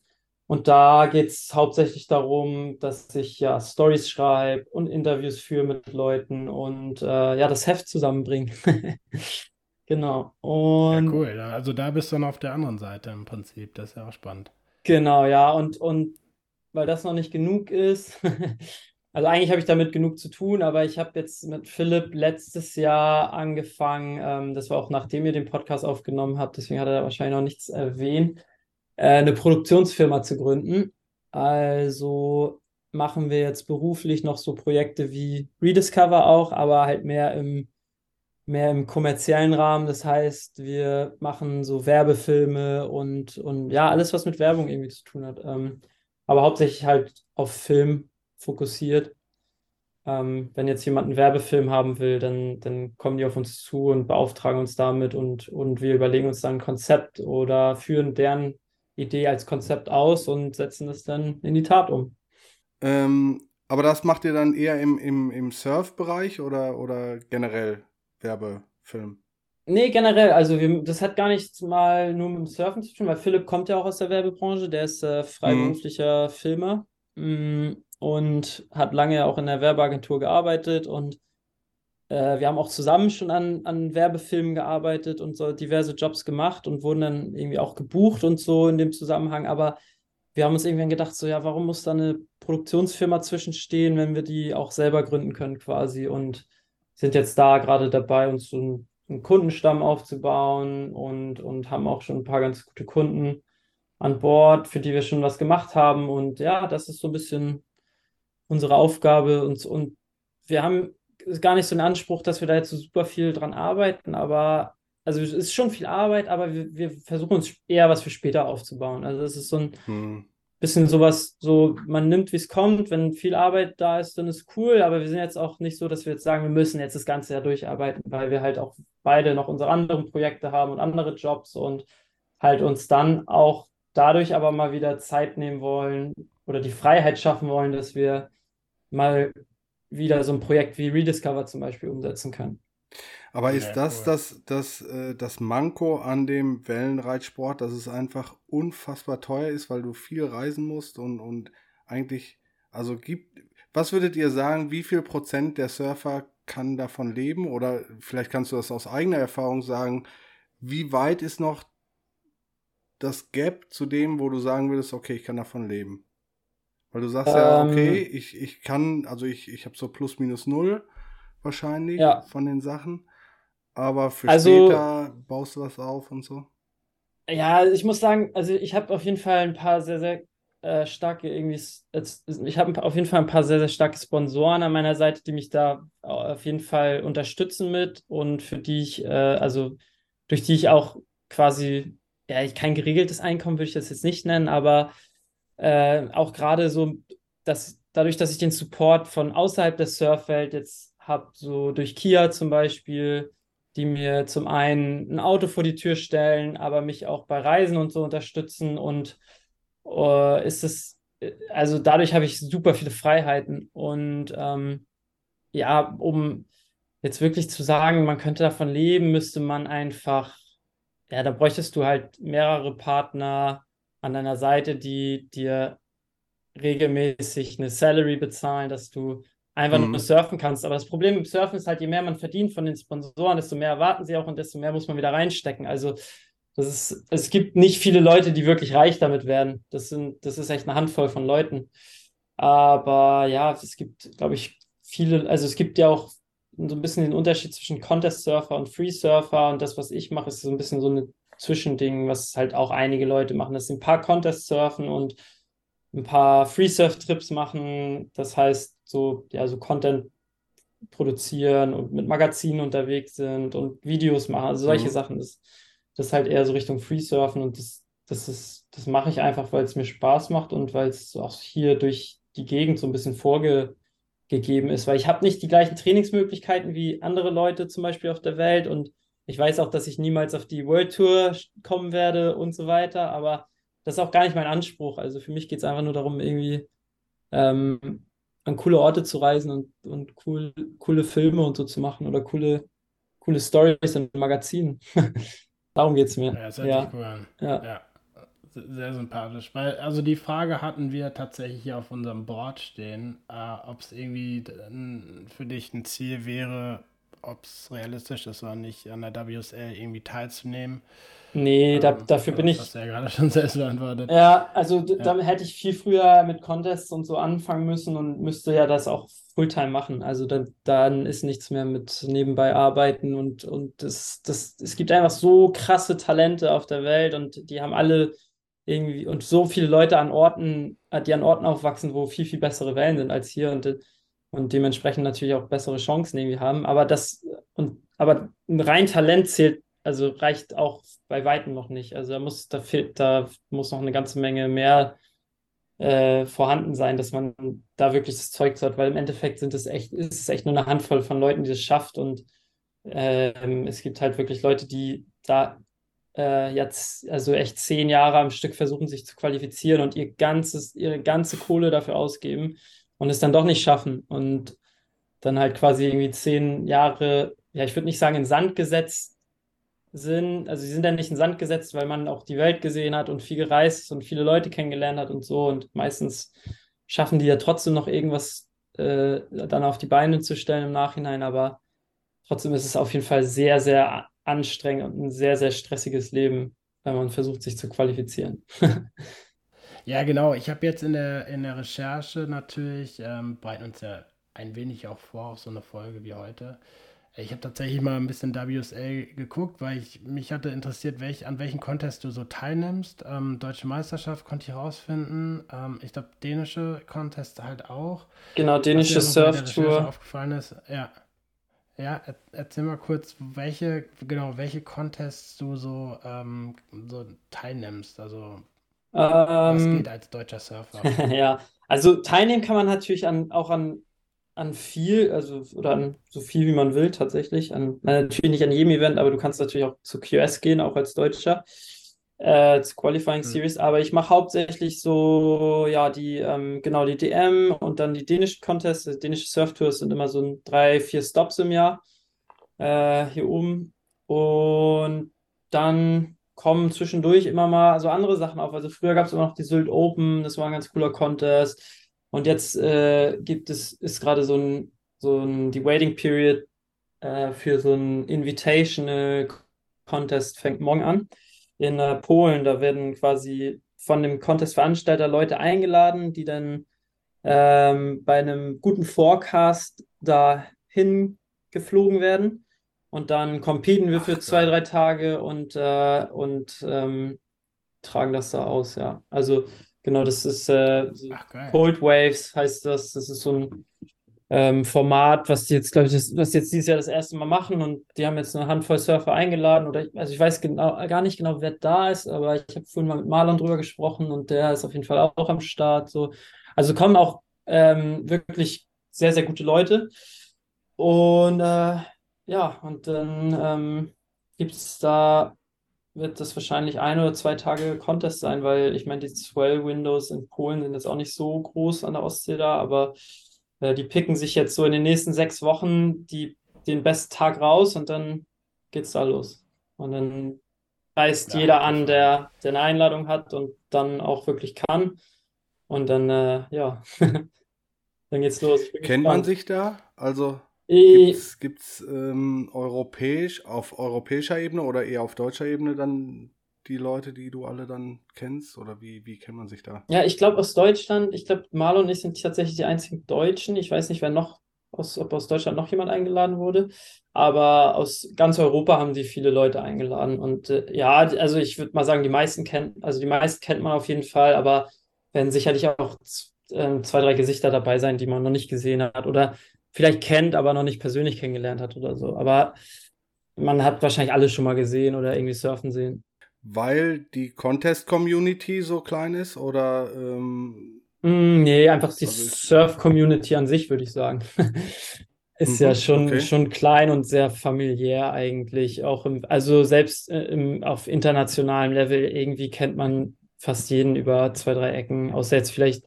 und da geht es hauptsächlich darum, dass ich ja Stories schreibe und Interviews führe mit Leuten und äh, ja, das Heft zusammenbringe. genau. Und ja, cool. Also da bist du dann auf der anderen Seite im Prinzip. Das ist ja auch spannend. Genau, ja. Und, und weil das noch nicht genug ist, also eigentlich habe ich damit genug zu tun, aber ich habe jetzt mit Philipp letztes Jahr angefangen, ähm, das war auch nachdem ihr den Podcast aufgenommen habt, deswegen hat er wahrscheinlich noch nichts erwähnt, äh, eine Produktionsfirma zu gründen. Also machen wir jetzt beruflich noch so Projekte wie Rediscover auch, aber halt mehr im, mehr im kommerziellen Rahmen. Das heißt, wir machen so Werbefilme und, und ja, alles, was mit Werbung irgendwie zu tun hat. Ähm, aber hauptsächlich halt auf Film fokussiert. Ähm, wenn jetzt jemand einen Werbefilm haben will, dann, dann kommen die auf uns zu und beauftragen uns damit und, und wir überlegen uns dann ein Konzept oder führen deren Idee als Konzept aus und setzen es dann in die Tat um. Ähm, aber das macht ihr dann eher im, im, im Surf-Bereich oder, oder generell Werbefilm? Nee, generell, also wir, das hat gar nichts mal nur mit dem Surfen zu tun, weil Philipp kommt ja auch aus der Werbebranche, der ist äh, freiberuflicher mhm. Filmer. Mm, und hat lange auch in der Werbeagentur gearbeitet und äh, wir haben auch zusammen schon an, an Werbefilmen gearbeitet und so diverse Jobs gemacht und wurden dann irgendwie auch gebucht und so in dem Zusammenhang. Aber wir haben uns irgendwann gedacht, so ja, warum muss da eine Produktionsfirma zwischenstehen, wenn wir die auch selber gründen können quasi und sind jetzt da gerade dabei, uns so einen, einen Kundenstamm aufzubauen und, und haben auch schon ein paar ganz gute Kunden an Bord, für die wir schon was gemacht haben. Und ja, das ist so ein bisschen unsere Aufgabe und, und wir haben gar nicht so einen Anspruch, dass wir da jetzt so super viel dran arbeiten, aber also es ist schon viel Arbeit, aber wir, wir versuchen uns eher was für später aufzubauen. Also es ist so ein hm. bisschen sowas, so man nimmt, wie es kommt, wenn viel Arbeit da ist, dann ist cool, aber wir sind jetzt auch nicht so, dass wir jetzt sagen, wir müssen jetzt das ganze Jahr durcharbeiten, weil wir halt auch beide noch unsere anderen Projekte haben und andere Jobs und halt uns dann auch dadurch aber mal wieder Zeit nehmen wollen oder die Freiheit schaffen wollen, dass wir mal wieder so ein Projekt wie Rediscover zum Beispiel umsetzen können. Aber ist das das, das, äh, das Manko an dem Wellenreitsport, dass es einfach unfassbar teuer ist, weil du viel reisen musst und, und eigentlich, also gibt, was würdet ihr sagen, wie viel Prozent der Surfer kann davon leben? Oder vielleicht kannst du das aus eigener Erfahrung sagen, wie weit ist noch das Gap zu dem, wo du sagen würdest, okay, ich kann davon leben? Weil du sagst ähm, ja, okay, ich, ich kann, also ich, ich habe so plus minus null wahrscheinlich ja. von den Sachen. Aber für also, später baust du was auf und so. Ja, ich muss sagen, also ich habe auf jeden Fall ein paar sehr, sehr äh, starke irgendwie, ich habe auf jeden Fall ein paar sehr, sehr starke Sponsoren an meiner Seite, die mich da auf jeden Fall unterstützen mit und für die ich, äh, also durch die ich auch quasi, ja, kein geregeltes Einkommen würde ich das jetzt nicht nennen, aber äh, auch gerade so, dass dadurch, dass ich den Support von außerhalb der Surfwelt jetzt habe, so durch Kia zum Beispiel, die mir zum einen ein Auto vor die Tür stellen, aber mich auch bei Reisen und so unterstützen und uh, ist es, also dadurch habe ich super viele Freiheiten und ähm, ja, um jetzt wirklich zu sagen, man könnte davon leben, müsste man einfach, ja, da bräuchtest du halt mehrere Partner, an deiner Seite, die dir regelmäßig eine Salary bezahlen, dass du einfach mhm. nur surfen kannst. Aber das Problem im Surfen ist halt, je mehr man verdient von den Sponsoren, desto mehr erwarten sie auch und desto mehr muss man wieder reinstecken. Also das ist, es gibt nicht viele Leute, die wirklich reich damit werden. Das sind, das ist echt eine Handvoll von Leuten. Aber ja, es gibt, glaube ich, viele, also es gibt ja auch so ein bisschen den Unterschied zwischen Contest Surfer und Free Surfer und das, was ich mache, ist so ein bisschen so eine Zwischending, was halt auch einige Leute machen. Das sind ein paar Contests surfen und ein paar Free-Surf-Trips machen. Das heißt, so, ja, so Content produzieren und mit Magazinen unterwegs sind und Videos machen. Also solche mhm. Sachen. Das, das ist halt eher so Richtung Free-Surfen und das, das ist, das mache ich einfach, weil es mir Spaß macht und weil es auch hier durch die Gegend so ein bisschen vorgegeben ist, weil ich habe nicht die gleichen Trainingsmöglichkeiten wie andere Leute zum Beispiel auf der Welt und ich weiß auch, dass ich niemals auf die World Tour kommen werde und so weiter, aber das ist auch gar nicht mein Anspruch. Also für mich geht es einfach nur darum, irgendwie ähm, an coole Orte zu reisen und, und cool, coole Filme und so zu machen oder coole, coole Stories in Magazinen. darum geht es mir. Ja, das hört ja. cool an. Ja. ja. Sehr sympathisch. Weil, also die Frage hatten wir tatsächlich hier auf unserem Board stehen, äh, ob es irgendwie für dich ein Ziel wäre, ob es realistisch ist oder nicht, an der WSL irgendwie teilzunehmen. Nee, da, ähm, dafür bin ich. Das hast du ja gerade schon selbst beantwortet. Ja, also ja. da hätte ich viel früher mit Contests und so anfangen müssen und müsste ja das auch Fulltime machen. Also dann, dann ist nichts mehr mit nebenbei arbeiten und, und das, das, es gibt einfach so krasse Talente auf der Welt und die haben alle irgendwie und so viele Leute an Orten, die an Orten aufwachsen, wo viel, viel bessere Wellen sind als hier und, und dementsprechend natürlich auch bessere Chancen irgendwie haben. Aber das, und aber ein rein Talent zählt also reicht auch bei Weitem noch nicht. Also da muss, da fehlt, da muss noch eine ganze Menge mehr äh, vorhanden sein, dass man da wirklich das Zeug hat, weil im Endeffekt sind es echt, ist es echt nur eine Handvoll von Leuten, die das schafft und ähm, es gibt halt wirklich Leute, die da äh, jetzt also echt zehn Jahre am Stück versuchen, sich zu qualifizieren und ihr ganzes, ihre ganze Kohle dafür ausgeben und es dann doch nicht schaffen und dann halt quasi irgendwie zehn Jahre, ja, ich würde nicht sagen in Sand gesetzt sind, also sie sind ja nicht in Sand gesetzt, weil man auch die Welt gesehen hat und viel gereist ist und viele Leute kennengelernt hat und so. Und meistens schaffen die ja trotzdem noch irgendwas äh, dann auf die Beine zu stellen im Nachhinein. Aber trotzdem ist es auf jeden Fall sehr, sehr anstrengend und ein sehr, sehr stressiges Leben, wenn man versucht, sich zu qualifizieren. ja, genau. Ich habe jetzt in der, in der Recherche natürlich, ähm, bereiten uns ja ein wenig auch vor auf so eine Folge wie heute. Ich habe tatsächlich mal ein bisschen WSL geguckt, weil ich mich hatte interessiert, welch, an welchen Contest du so teilnimmst. Ähm, Deutsche Meisterschaft konnte ich herausfinden. Ähm, ich glaube, dänische Contest halt auch. Genau, dänische Surf-Tour. aufgefallen ist. Ja. Ja, erzähl mal kurz, welche, genau, welche Contests du so, ähm, so teilnimmst. Also was ähm, geht als deutscher Surfer? ja, also teilnehmen kann man natürlich an, auch an an viel, also oder an so viel wie man will tatsächlich. An, natürlich nicht an jedem Event, aber du kannst natürlich auch zu QS gehen, auch als Deutscher, äh, zu Qualifying mhm. Series. Aber ich mache hauptsächlich so, ja, die, ähm, genau, die DM und dann die dänischen Contests. Die dänische Surf Tours sind immer so ein, drei, vier Stops im Jahr äh, hier oben. Und dann kommen zwischendurch immer mal so andere Sachen auf. Also früher gab es immer noch die Sylt Open, das war ein ganz cooler Contest. Und jetzt äh, gibt es, ist gerade so ein, so ein, die Waiting Period äh, für so ein Invitational Contest fängt morgen an in äh, Polen. Da werden quasi von dem Contest-Veranstalter Leute eingeladen, die dann ähm, bei einem guten Forecast dahin geflogen werden. Und dann competen wir für zwei, drei Tage und, äh, und ähm, tragen das da aus, ja. Also Genau, das ist äh, Ach, Cold Waves heißt das. Das ist so ein ähm, Format, was die jetzt, glaube ich, das, was jetzt dieses Jahr das erste Mal machen und die haben jetzt eine Handvoll Surfer eingeladen oder also ich weiß genau, gar nicht genau, wer da ist, aber ich habe vorhin mal mit Marlon drüber gesprochen und der ist auf jeden Fall auch, am Start. So. Also kommen auch ähm, wirklich sehr, sehr gute Leute. Und äh, ja, und dann ähm, gibt es da wird das wahrscheinlich ein oder zwei Tage Contest sein, weil ich meine, die Swell Windows in Polen sind jetzt auch nicht so groß an der Ostsee da, aber äh, die picken sich jetzt so in den nächsten sechs Wochen die, den besten Tag raus und dann geht's da los. Und dann reist ja, jeder an, der, der eine Einladung hat und dann auch wirklich kann. Und dann, äh, ja, dann geht's los. Kennt gespannt. man sich da? Also Gibt es ähm, europäisch, auf europäischer Ebene oder eher auf deutscher Ebene dann die Leute, die du alle dann kennst? Oder wie, wie kennt man sich da? Ja, ich glaube aus Deutschland, ich glaube, Marlon und ich sind tatsächlich die einzigen Deutschen. Ich weiß nicht, wer noch, aus, ob aus Deutschland noch jemand eingeladen wurde. Aber aus ganz Europa haben die viele Leute eingeladen. Und äh, ja, also ich würde mal sagen, die meisten kennt, also die meisten kennt man auf jeden Fall, aber werden sicherlich auch äh, zwei, drei Gesichter dabei sein, die man noch nicht gesehen hat. Oder vielleicht kennt, aber noch nicht persönlich kennengelernt hat oder so. Aber man hat wahrscheinlich alles schon mal gesehen oder irgendwie surfen sehen. Weil die Contest-Community so klein ist oder? Ähm, mm, nee, einfach die also Surf-Community an sich, würde ich sagen. ist mhm, ja schon, okay. schon klein und sehr familiär eigentlich. Auch im, also selbst äh, im, auf internationalem Level irgendwie kennt man fast jeden über zwei, drei Ecken, außer jetzt vielleicht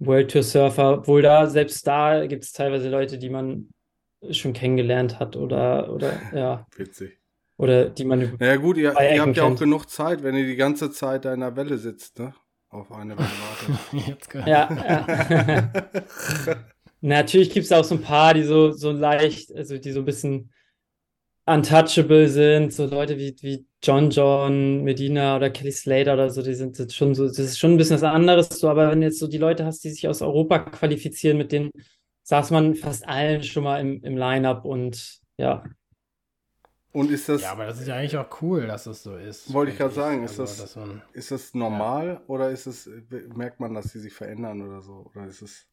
World Tour Surfer, obwohl da, selbst da gibt es teilweise Leute, die man schon kennengelernt hat oder, oder ja. Witzig. Oder die man. Naja, gut, ihr, ihr habt ja auch genug Zeit, wenn ihr die ganze Zeit da in der Welle sitzt, ne? Auf eine Welle wartet. ja, ja. Natürlich gibt es auch so ein paar, die so, so leicht, also die so ein bisschen untouchable sind, so Leute wie, wie John John, Medina oder Kelly Slater oder so, die sind jetzt schon so, das ist schon ein bisschen was anderes, so, aber wenn du jetzt so die Leute hast, die sich aus Europa qualifizieren, mit denen saß man fast allen schon mal im, im Line-Up und ja. Und ist das. Ja, aber das ist ja eigentlich auch cool, dass es so ist. Wollte ich gerade sagen, ist, also, das, man, ist das normal ja. oder ist es, merkt man, dass sie sich verändern oder so? Oder ist es.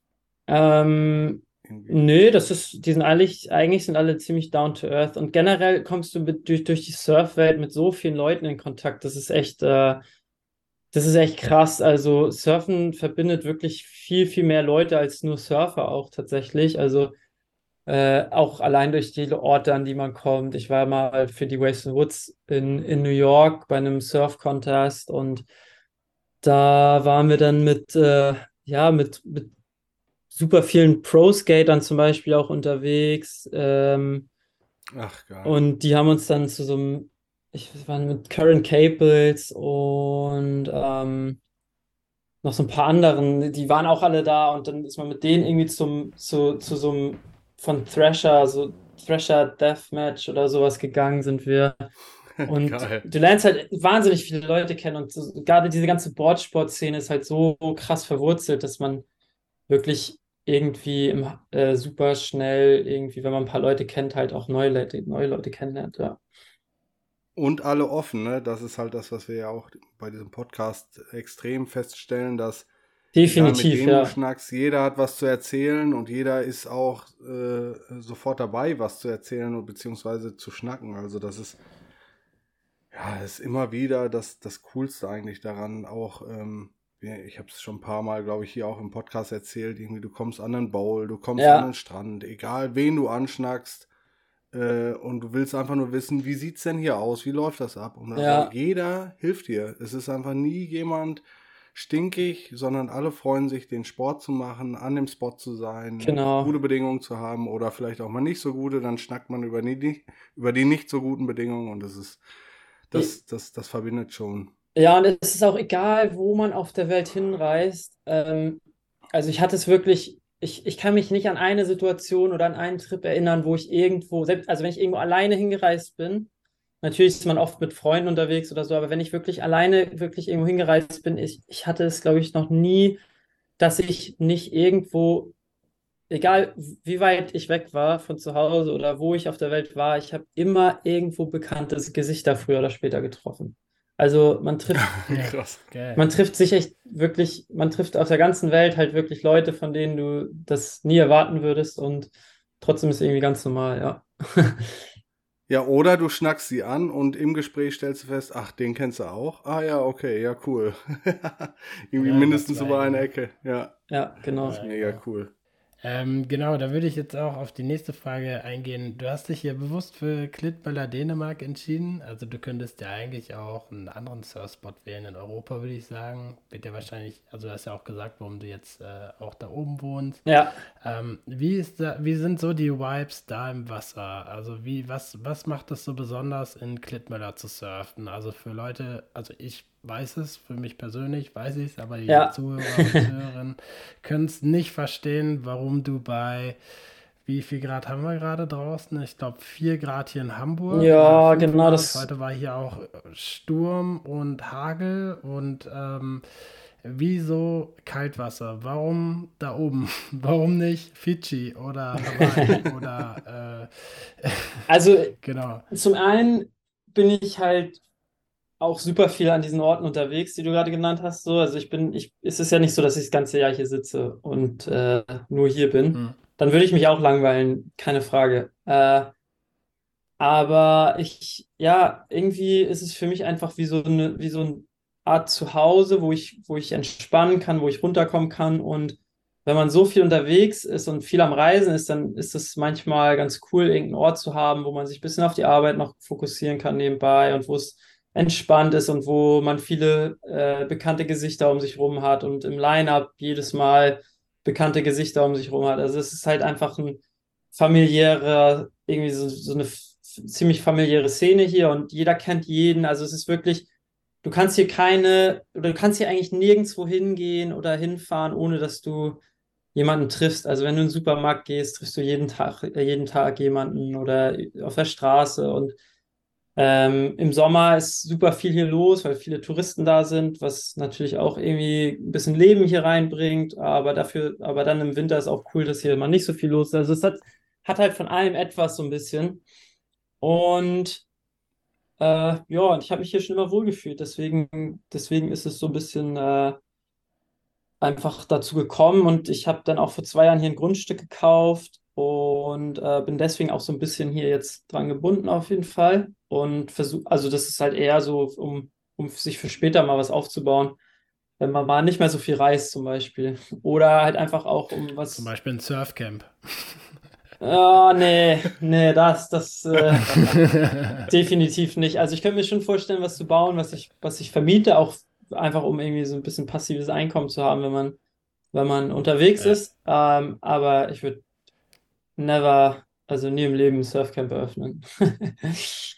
Ähm, Nö, das ist, die sind eigentlich, eigentlich sind alle ziemlich down to earth. Und generell kommst du mit, durch, durch die Surfwelt mit so vielen Leuten in Kontakt. Das ist echt, äh, das ist echt krass. Also Surfen verbindet wirklich viel, viel mehr Leute als nur Surfer auch tatsächlich. Also äh, auch allein durch die Orte, an die man kommt. Ich war mal für die Waves Woods in, in New York bei einem Surf-Contest und da waren wir dann mit, äh, ja, mit, mit super vielen Pro-Skatern zum Beispiel auch unterwegs. Ähm, Ach, geil. Und die haben uns dann zu so einem, ich war mit Current Cables und ähm, noch so ein paar anderen, die waren auch alle da und dann ist man mit denen irgendwie zum, zu, zu so einem von Thrasher, so Thrasher Deathmatch oder sowas gegangen sind wir. Und Geil. du lernst halt wahnsinnig viele Leute kennen und so, gerade diese ganze Boardsport-Szene ist halt so krass verwurzelt, dass man wirklich irgendwie im, äh, super schnell, irgendwie, wenn man ein paar Leute kennt, halt auch neue Leute, neue Leute kennenlernt, ja. Und alle offen, ne? Das ist halt das, was wir ja auch bei diesem Podcast extrem feststellen, dass Definitiv, ja, ja. schnackst, jeder hat was zu erzählen und jeder ist auch äh, sofort dabei, was zu erzählen und beziehungsweise zu schnacken. Also das ist ja, das ist immer wieder das, das Coolste eigentlich daran, auch ähm, ich habe es schon ein paar Mal, glaube ich, hier auch im Podcast erzählt, irgendwie du kommst an den Bowl, du kommst ja. an den Strand, egal wen du anschnackst äh, und du willst einfach nur wissen, wie sieht es denn hier aus, wie läuft das ab? Und ja. jeder hilft dir. Es ist einfach nie jemand stinkig, sondern alle freuen sich, den Sport zu machen, an dem Spot zu sein, genau. gute Bedingungen zu haben oder vielleicht auch mal nicht so gute, dann schnackt man über die, über die nicht so guten Bedingungen und das ist, das, das, das verbindet schon. Ja, und es ist auch egal, wo man auf der Welt hinreist. Ähm, also ich hatte es wirklich, ich, ich kann mich nicht an eine Situation oder an einen Trip erinnern, wo ich irgendwo, selbst, also wenn ich irgendwo alleine hingereist bin, natürlich ist man oft mit Freunden unterwegs oder so, aber wenn ich wirklich alleine wirklich irgendwo hingereist bin, ich, ich hatte es, glaube ich, noch nie, dass ich nicht irgendwo, egal wie weit ich weg war von zu Hause oder wo ich auf der Welt war, ich habe immer irgendwo bekannte Gesichter früher oder später getroffen. Also man trifft, Krass. man trifft sich echt wirklich, man trifft auf der ganzen Welt halt wirklich Leute, von denen du das nie erwarten würdest und trotzdem ist es irgendwie ganz normal, ja. Ja, oder du schnackst sie an und im Gespräch stellst du fest, ach, den kennst du auch. Ah ja, okay, ja, cool. Irgendwie ja, mindestens über eine Ecke, ja. Ja, genau. Das ist mega cool. Ähm, genau, da würde ich jetzt auch auf die nächste Frage eingehen. Du hast dich hier bewusst für Klittmöller Dänemark entschieden. Also du könntest ja eigentlich auch einen anderen Surfspot wählen in Europa, würde ich sagen. Wird ja wahrscheinlich, also du hast ja auch gesagt, warum du jetzt äh, auch da oben wohnst. Ja. Ähm, wie, ist da, wie sind so die Vibes da im Wasser? Also wie, was, was macht es so besonders in Klittmöller zu surfen? Also für Leute, also ich weiß es, für mich persönlich weiß ich es, aber die ja. Zuhörer und Zuhörerinnen können es nicht verstehen, warum du bei wie viel Grad haben wir gerade draußen? Ich glaube, vier Grad hier in Hamburg. Ja, genau. Grad. Das Heute war hier auch Sturm und Hagel und ähm, wieso Kaltwasser? Warum da oben? Warum nicht Fidschi oder Hawaii oder. Äh, also, genau. Zum einen bin ich halt auch super viel an diesen Orten unterwegs, die du gerade genannt hast. So. Also ich bin, ich, es ist ja nicht so, dass ich das ganze Jahr hier sitze und äh, nur hier bin. Mhm. Dann würde ich mich auch langweilen, keine Frage. Äh, aber ich, ja, irgendwie ist es für mich einfach wie so eine, wie so eine Art Zuhause, wo ich, wo ich entspannen kann, wo ich runterkommen kann. Und wenn man so viel unterwegs ist und viel am Reisen ist, dann ist es manchmal ganz cool, irgendeinen Ort zu haben, wo man sich ein bisschen auf die Arbeit noch fokussieren kann nebenbei und wo es entspannt ist und wo man viele äh, bekannte Gesichter um sich rum hat und im Line-up jedes Mal bekannte Gesichter um sich rum hat. Also es ist halt einfach ein familiärer, irgendwie so, so eine ziemlich familiäre Szene hier und jeder kennt jeden. Also es ist wirklich, du kannst hier keine, oder du kannst hier eigentlich nirgendwo hingehen oder hinfahren, ohne dass du jemanden triffst. Also wenn du in den Supermarkt gehst, triffst du jeden Tag, äh, jeden Tag jemanden oder auf der Straße und ähm, Im Sommer ist super viel hier los, weil viele Touristen da sind, was natürlich auch irgendwie ein bisschen Leben hier reinbringt. Aber dafür, aber dann im Winter ist auch cool, dass hier mal nicht so viel los ist. Also es hat, hat halt von allem etwas so ein bisschen. Und äh, ja, und ich habe mich hier schon immer wohlgefühlt. Deswegen, deswegen ist es so ein bisschen äh, einfach dazu gekommen. Und ich habe dann auch vor zwei Jahren hier ein Grundstück gekauft und äh, bin deswegen auch so ein bisschen hier jetzt dran gebunden auf jeden Fall. Und versuche, also das ist halt eher so, um, um sich für später mal was aufzubauen, wenn man mal nicht mehr so viel reist zum Beispiel. Oder halt einfach auch um was. Zum Beispiel ein Surfcamp. Oh, nee, nee, das, das äh, definitiv nicht. Also ich könnte mir schon vorstellen, was zu bauen, was ich, was ich vermiete, auch einfach um irgendwie so ein bisschen passives Einkommen zu haben, wenn man, wenn man unterwegs ja. ist. Ähm, aber ich würde never, also nie im Leben ein Surfcamp eröffnen.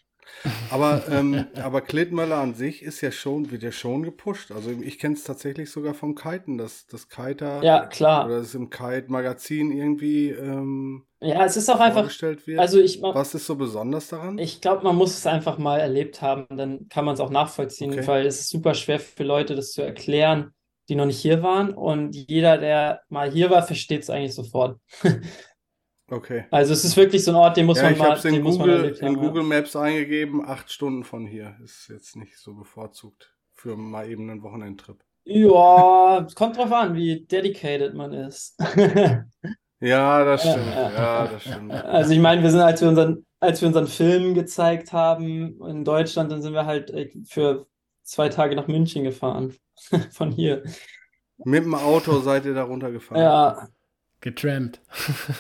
aber, ähm, aber Klitmöller an sich ist ja schon, wird ja schon gepusht. Also ich kenne es tatsächlich sogar vom Kiten, dass das Kiter ja, klar. oder das im Kite-Magazin irgendwie ähm, ja, es ist auch einfach. Wird. Also ich, Was ist so besonders daran? Ich glaube, man muss es einfach mal erlebt haben, dann kann man es auch nachvollziehen, okay. weil es ist super schwer für Leute, das zu erklären, die noch nicht hier waren. Und jeder, der mal hier war, versteht es eigentlich sofort. Okay. Also es ist wirklich so ein Ort, den muss ja, man ich mal. Ich habe es in, Google, in. Google Maps eingegeben, acht Stunden von hier. Ist jetzt nicht so bevorzugt für mal eben einen Wochenendtrip. Ja, es kommt drauf an, wie dedicated man ist. ja, das stimmt. Ja, das stimmt. Also ich meine, wir sind, als wir unseren, als wir unseren Film gezeigt haben in Deutschland, dann sind wir halt für zwei Tage nach München gefahren. von hier. Mit dem Auto seid ihr da runtergefahren? Ja, Getrampt.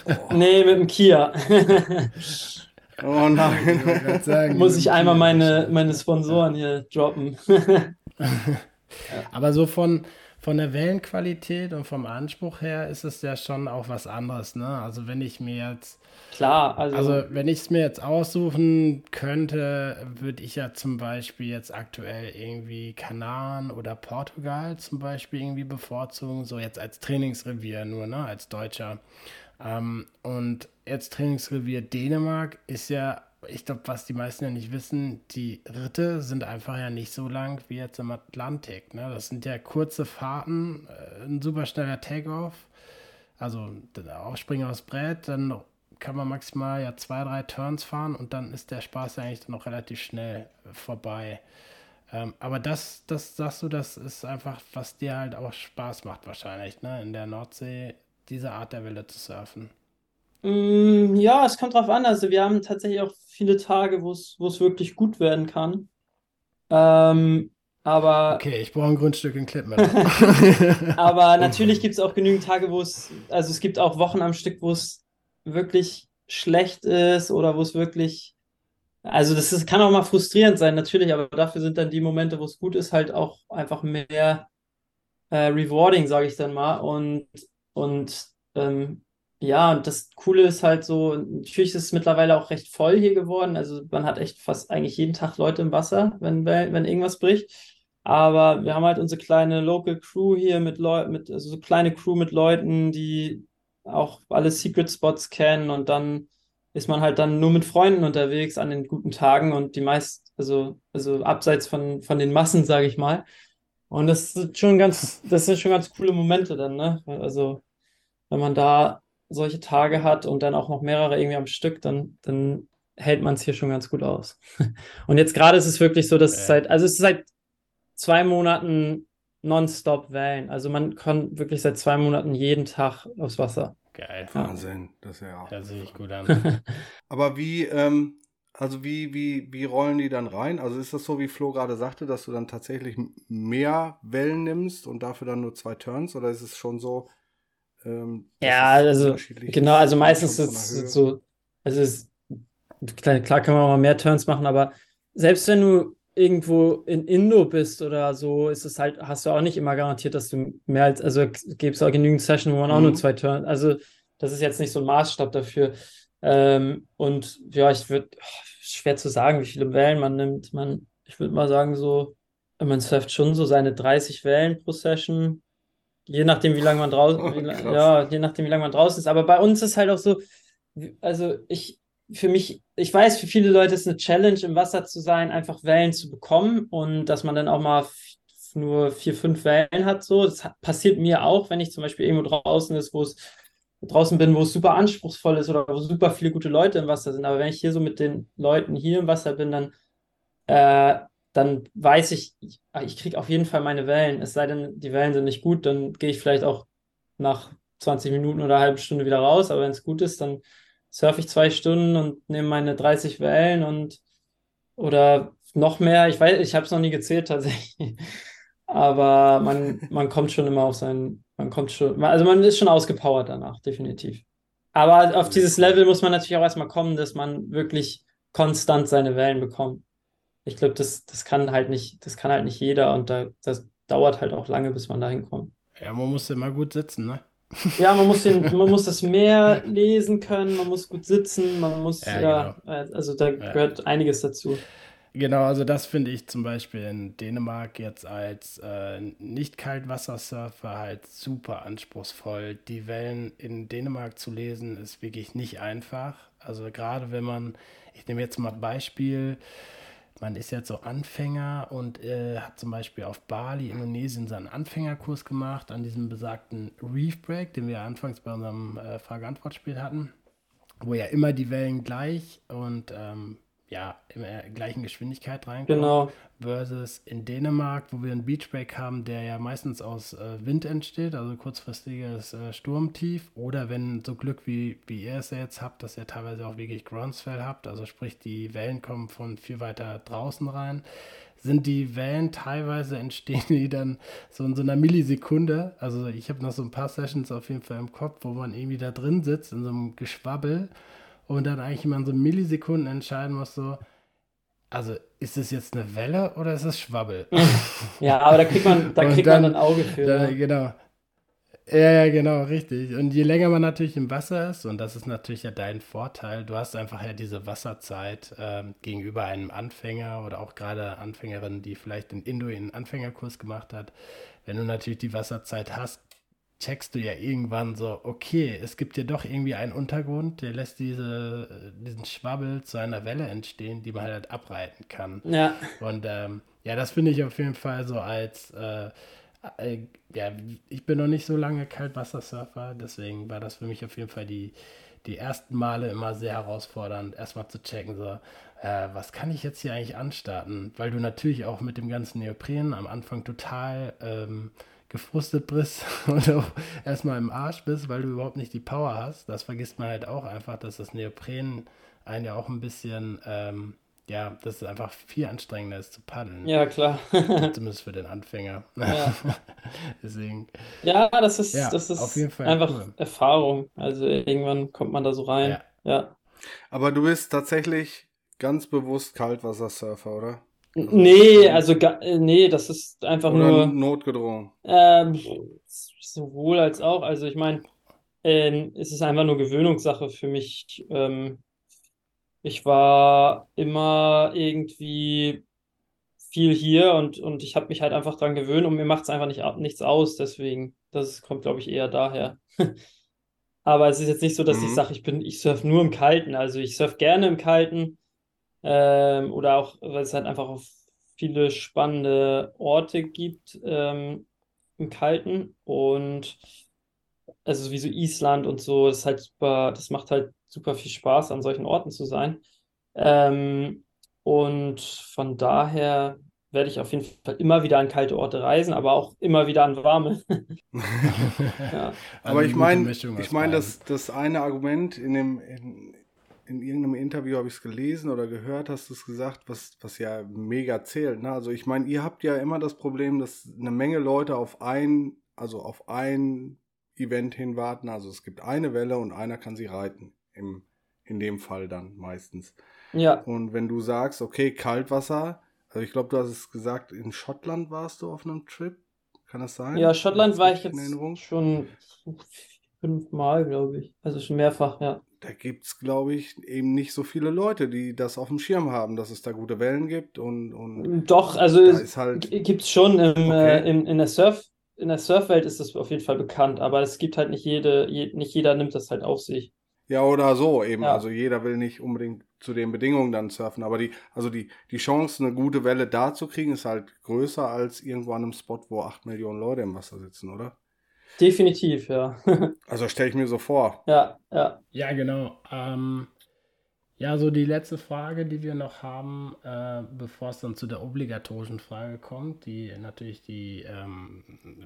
Oh. Nee, mit dem Kia. oh nein. Ich sagen, Muss ich einmal meine, meine Sponsoren hier droppen. Aber so von, von der Wellenqualität und vom Anspruch her ist es ja schon auch was anderes. Ne? Also wenn ich mir jetzt Klar, also. Also, wenn ich es mir jetzt aussuchen könnte, würde ich ja zum Beispiel jetzt aktuell irgendwie Kanaren oder Portugal zum Beispiel irgendwie bevorzugen, so jetzt als Trainingsrevier nur, ne, als Deutscher. Ähm, und jetzt Trainingsrevier Dänemark ist ja, ich glaube, was die meisten ja nicht wissen, die Ritte sind einfach ja nicht so lang wie jetzt im Atlantik. Ne? Das sind ja kurze Fahrten, äh, ein super schneller Takeoff also Aufspringen aufs Brett, dann kann man maximal ja zwei, drei Turns fahren und dann ist der Spaß ja eigentlich noch relativ schnell vorbei. Ähm, aber das, das sagst du, das ist einfach, was dir halt auch Spaß macht wahrscheinlich, ne? In der Nordsee diese Art der Welle zu surfen. Mm, ja, es kommt drauf an. Also wir haben tatsächlich auch viele Tage, wo es wirklich gut werden kann. Ähm, aber. Okay, ich brauche ein Grundstück in Klippen. aber natürlich gibt es auch genügend Tage, wo es, also es gibt auch Wochen am Stück, wo es wirklich schlecht ist oder wo es wirklich. Also, das ist, kann auch mal frustrierend sein, natürlich, aber dafür sind dann die Momente, wo es gut ist, halt auch einfach mehr äh, rewarding, sage ich dann mal. Und, und ähm, ja, und das Coole ist halt so, natürlich ist es mittlerweile auch recht voll hier geworden. Also man hat echt fast eigentlich jeden Tag Leute im Wasser, wenn, wenn irgendwas bricht. Aber wir haben halt unsere kleine Local Crew hier mit Leuten, mit, also so kleine Crew mit Leuten, die auch alle Secret Spots kennen und dann ist man halt dann nur mit Freunden unterwegs an den guten Tagen und die meist, also, also abseits von, von den Massen, sage ich mal. Und das sind schon ganz, das sind schon ganz coole Momente dann, ne? Also, wenn man da solche Tage hat und dann auch noch mehrere irgendwie am Stück, dann, dann hält man es hier schon ganz gut aus. Und jetzt gerade ist es wirklich so, dass es seit, also es ist seit zwei Monaten nonstop Wellen. Also man kann wirklich seit zwei Monaten jeden Tag aufs Wasser. Geil. Wahnsinn, das ist ja auch. Hört sich gut an. Aber wie, ähm, also wie, wie, wie rollen die dann rein? Also ist das so, wie Flo gerade sagte, dass du dann tatsächlich mehr Wellen nimmst und dafür dann nur zwei Turns? Oder ist es schon so? Ähm, ja, also genau, also meistens ist es so, also ist, klar, kann man auch mal mehr Turns machen, aber selbst wenn du irgendwo in Indo bist oder so, ist es halt, hast du auch nicht immer garantiert, dass du mehr als, also gibt es auch genügend Sessions, wo man mhm. auch nur mhm. zwei Turns, also das ist jetzt nicht so ein Maßstab dafür. Ähm, und ja, ich würde, oh, schwer zu sagen, wie viele Wellen man nimmt. Man, ich würde mal sagen, so, man surft schon so seine 30 Wellen pro Session. Je nachdem, wie lange man draußen, oh, ja, je nachdem, wie lange man draußen ist. Aber bei uns ist halt auch so, also ich, für mich, ich weiß, für viele Leute ist eine Challenge, im Wasser zu sein, einfach Wellen zu bekommen und dass man dann auch mal nur vier, fünf Wellen hat. So, das passiert mir auch, wenn ich zum Beispiel irgendwo draußen ist, wo es draußen bin, wo es super anspruchsvoll ist oder wo super viele gute Leute im Wasser sind. Aber wenn ich hier so mit den Leuten hier im Wasser bin, dann, äh, dann weiß ich, ich, ich kriege auf jeden Fall meine Wellen. Es sei denn, die Wellen sind nicht gut, dann gehe ich vielleicht auch nach 20 Minuten oder halben Stunde wieder raus. Aber wenn es gut ist, dann surfe ich zwei Stunden und nehme meine 30 Wellen und oder noch mehr. Ich weiß, ich habe es noch nie gezählt tatsächlich. Aber man, man kommt schon immer auf sein, man kommt schon, also man ist schon ausgepowert danach, definitiv. Aber auf dieses Level muss man natürlich auch erstmal kommen, dass man wirklich konstant seine Wellen bekommt. Ich glaube, das, das kann halt nicht, das kann halt nicht jeder und da, das dauert halt auch lange, bis man da hinkommt. Ja, man muss immer gut sitzen, ne? Ja, man muss, den, man muss das Meer lesen können, man muss gut sitzen, man muss, ja, ja genau. also da ja. gehört einiges dazu. Genau, also das finde ich zum Beispiel in Dänemark jetzt als äh, Nicht-Kaltwassersurfer halt super anspruchsvoll. Die Wellen in Dänemark zu lesen ist wirklich nicht einfach. Also gerade wenn man, ich nehme jetzt mal ein Beispiel, man ist jetzt so Anfänger und äh, hat zum Beispiel auf Bali, Indonesien, seinen Anfängerkurs gemacht an diesem besagten Reef Break, den wir anfangs bei unserem äh, Frage-Antwort-Spiel hatten, wo ja immer die Wellen gleich und ähm, ja, in der gleichen Geschwindigkeit reinkommen. Genau. Versus in Dänemark, wo wir einen Beachbreak haben, der ja meistens aus äh, Wind entsteht, also kurzfristiges äh, Sturmtief. Oder wenn so Glück wie, wie ihr es ja jetzt habt, dass ihr teilweise auch wirklich Groundsfell habt, also sprich die Wellen kommen von viel weiter draußen rein, sind die Wellen teilweise entstehen die dann so in so einer Millisekunde. Also ich habe noch so ein paar Sessions auf jeden Fall im Kopf, wo man irgendwie da drin sitzt in so einem Geschwabbel und dann eigentlich immer in so Millisekunden entscheiden muss, so, also ist es jetzt eine Welle oder ist es Schwabbel? ja, aber da kriegt man, da kriegt dann, man ein Auge für. Da, genau. Ja, ja, genau, richtig. Und je länger man natürlich im Wasser ist, und das ist natürlich ja dein Vorteil, du hast einfach ja diese Wasserzeit ähm, gegenüber einem Anfänger oder auch gerade Anfängerin, die vielleicht in Indo einen Anfängerkurs gemacht hat. Wenn du natürlich die Wasserzeit hast, checkst du ja irgendwann so, okay, es gibt ja doch irgendwie einen Untergrund, der lässt diese, diesen Schwabbel zu einer Welle entstehen, die man halt abreiten kann. Ja. Und ähm, ja, das finde ich auf jeden Fall so als, äh, äh, ja, ich bin noch nicht so lange Kaltwassersurfer, deswegen war das für mich auf jeden Fall die, die ersten Male immer sehr herausfordernd, erstmal zu checken, so, äh, was kann ich jetzt hier eigentlich anstarten? Weil du natürlich auch mit dem ganzen Neopren am Anfang total ähm, gefrustet bist auch erstmal im Arsch bist, weil du überhaupt nicht die Power hast. Das vergisst man halt auch einfach, dass das Neopren einen ja auch ein bisschen, ähm, ja, dass es einfach viel anstrengender ist zu paddeln. Ja, klar. Zumindest für den Anfänger. Ja. Deswegen. Ja, das ist, ja, das ist einfach cool. Erfahrung. Also irgendwann kommt man da so rein. Ja. ja. Aber du bist tatsächlich ganz bewusst Kaltwassersurfer, oder? Nee, also äh, nee, das ist einfach Oder nur notgedrungen. Ähm, sowohl als auch. Also ich meine, ähm, es ist einfach nur Gewöhnungssache für mich. Ähm, ich war immer irgendwie viel hier und, und ich habe mich halt einfach dran gewöhnt und mir macht es einfach nicht, nichts aus. Deswegen, das kommt, glaube ich, eher daher. Aber es ist jetzt nicht so, dass mhm. ich sage, ich bin, ich surfe nur im Kalten. Also ich surfe gerne im Kalten. Ähm, oder auch, weil es halt einfach viele spannende Orte gibt ähm, im Kalten und also wie so Island und so, das ist halt super, das macht halt super viel Spaß, an solchen Orten zu sein. Ähm, und von daher werde ich auf jeden Fall immer wieder an kalte Orte reisen, aber auch immer wieder an warme. ja. Aber ich meine, ich meine, das, das eine Argument in dem, in, in irgendeinem Interview habe ich es gelesen oder gehört, hast du es gesagt, was, was ja mega zählt. Ne? Also ich meine, ihr habt ja immer das Problem, dass eine Menge Leute auf ein, also auf ein Event hinwarten. Also es gibt eine Welle und einer kann sie reiten. Im, in dem Fall dann meistens. Ja. Und wenn du sagst, okay, Kaltwasser, Also ich glaube, du hast es gesagt, in Schottland warst du auf einem Trip. Kann das sein? Ja, Schottland war ich jetzt schon fünfmal, glaube ich. Also schon mehrfach, ja. Da gibt es, glaube ich, eben nicht so viele Leute, die das auf dem Schirm haben, dass es da gute Wellen gibt und, und Doch, also es halt... gibt es schon im, okay. äh, in, in der Surf, in der Surfwelt ist das auf jeden Fall bekannt, aber es gibt halt nicht jede, je, nicht jeder nimmt das halt auf sich. Ja, oder so eben. Ja. Also jeder will nicht unbedingt zu den Bedingungen dann surfen. Aber die, also die, die Chance, eine gute Welle da zu kriegen, ist halt größer als irgendwo an einem Spot, wo acht Millionen Leute im Wasser sitzen, oder? Definitiv, ja. also stelle ich mir so vor. Ja, ja. Ja, genau. Ähm, ja, so die letzte Frage, die wir noch haben, äh, bevor es dann zu der obligatorischen Frage kommt, die natürlich die ähm,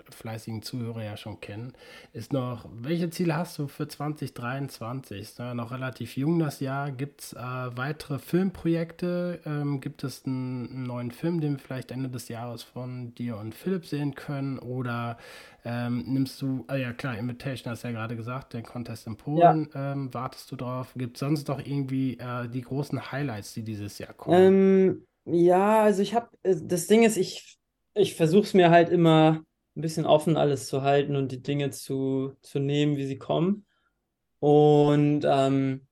fleißigen Zuhörer ja schon kennen, ist noch, welche Ziele hast du für 2023? Ist ja noch relativ jung das Jahr. Gibt es äh, weitere Filmprojekte? Ähm, gibt es einen, einen, neuen Film, den wir vielleicht Ende des Jahres von dir und Philipp sehen können? Oder ähm, nimmst du, ah ja klar, Invitation hast du ja gerade gesagt, den Contest in Polen, ja. ähm, wartest du drauf? Gibt es sonst noch irgendwie äh, die großen Highlights, die dieses Jahr kommen? Ähm, ja, also ich habe, äh, das Ding ist, ich, ich versuche es mir halt immer ein bisschen offen alles zu halten und die Dinge zu, zu nehmen, wie sie kommen. Und ähm,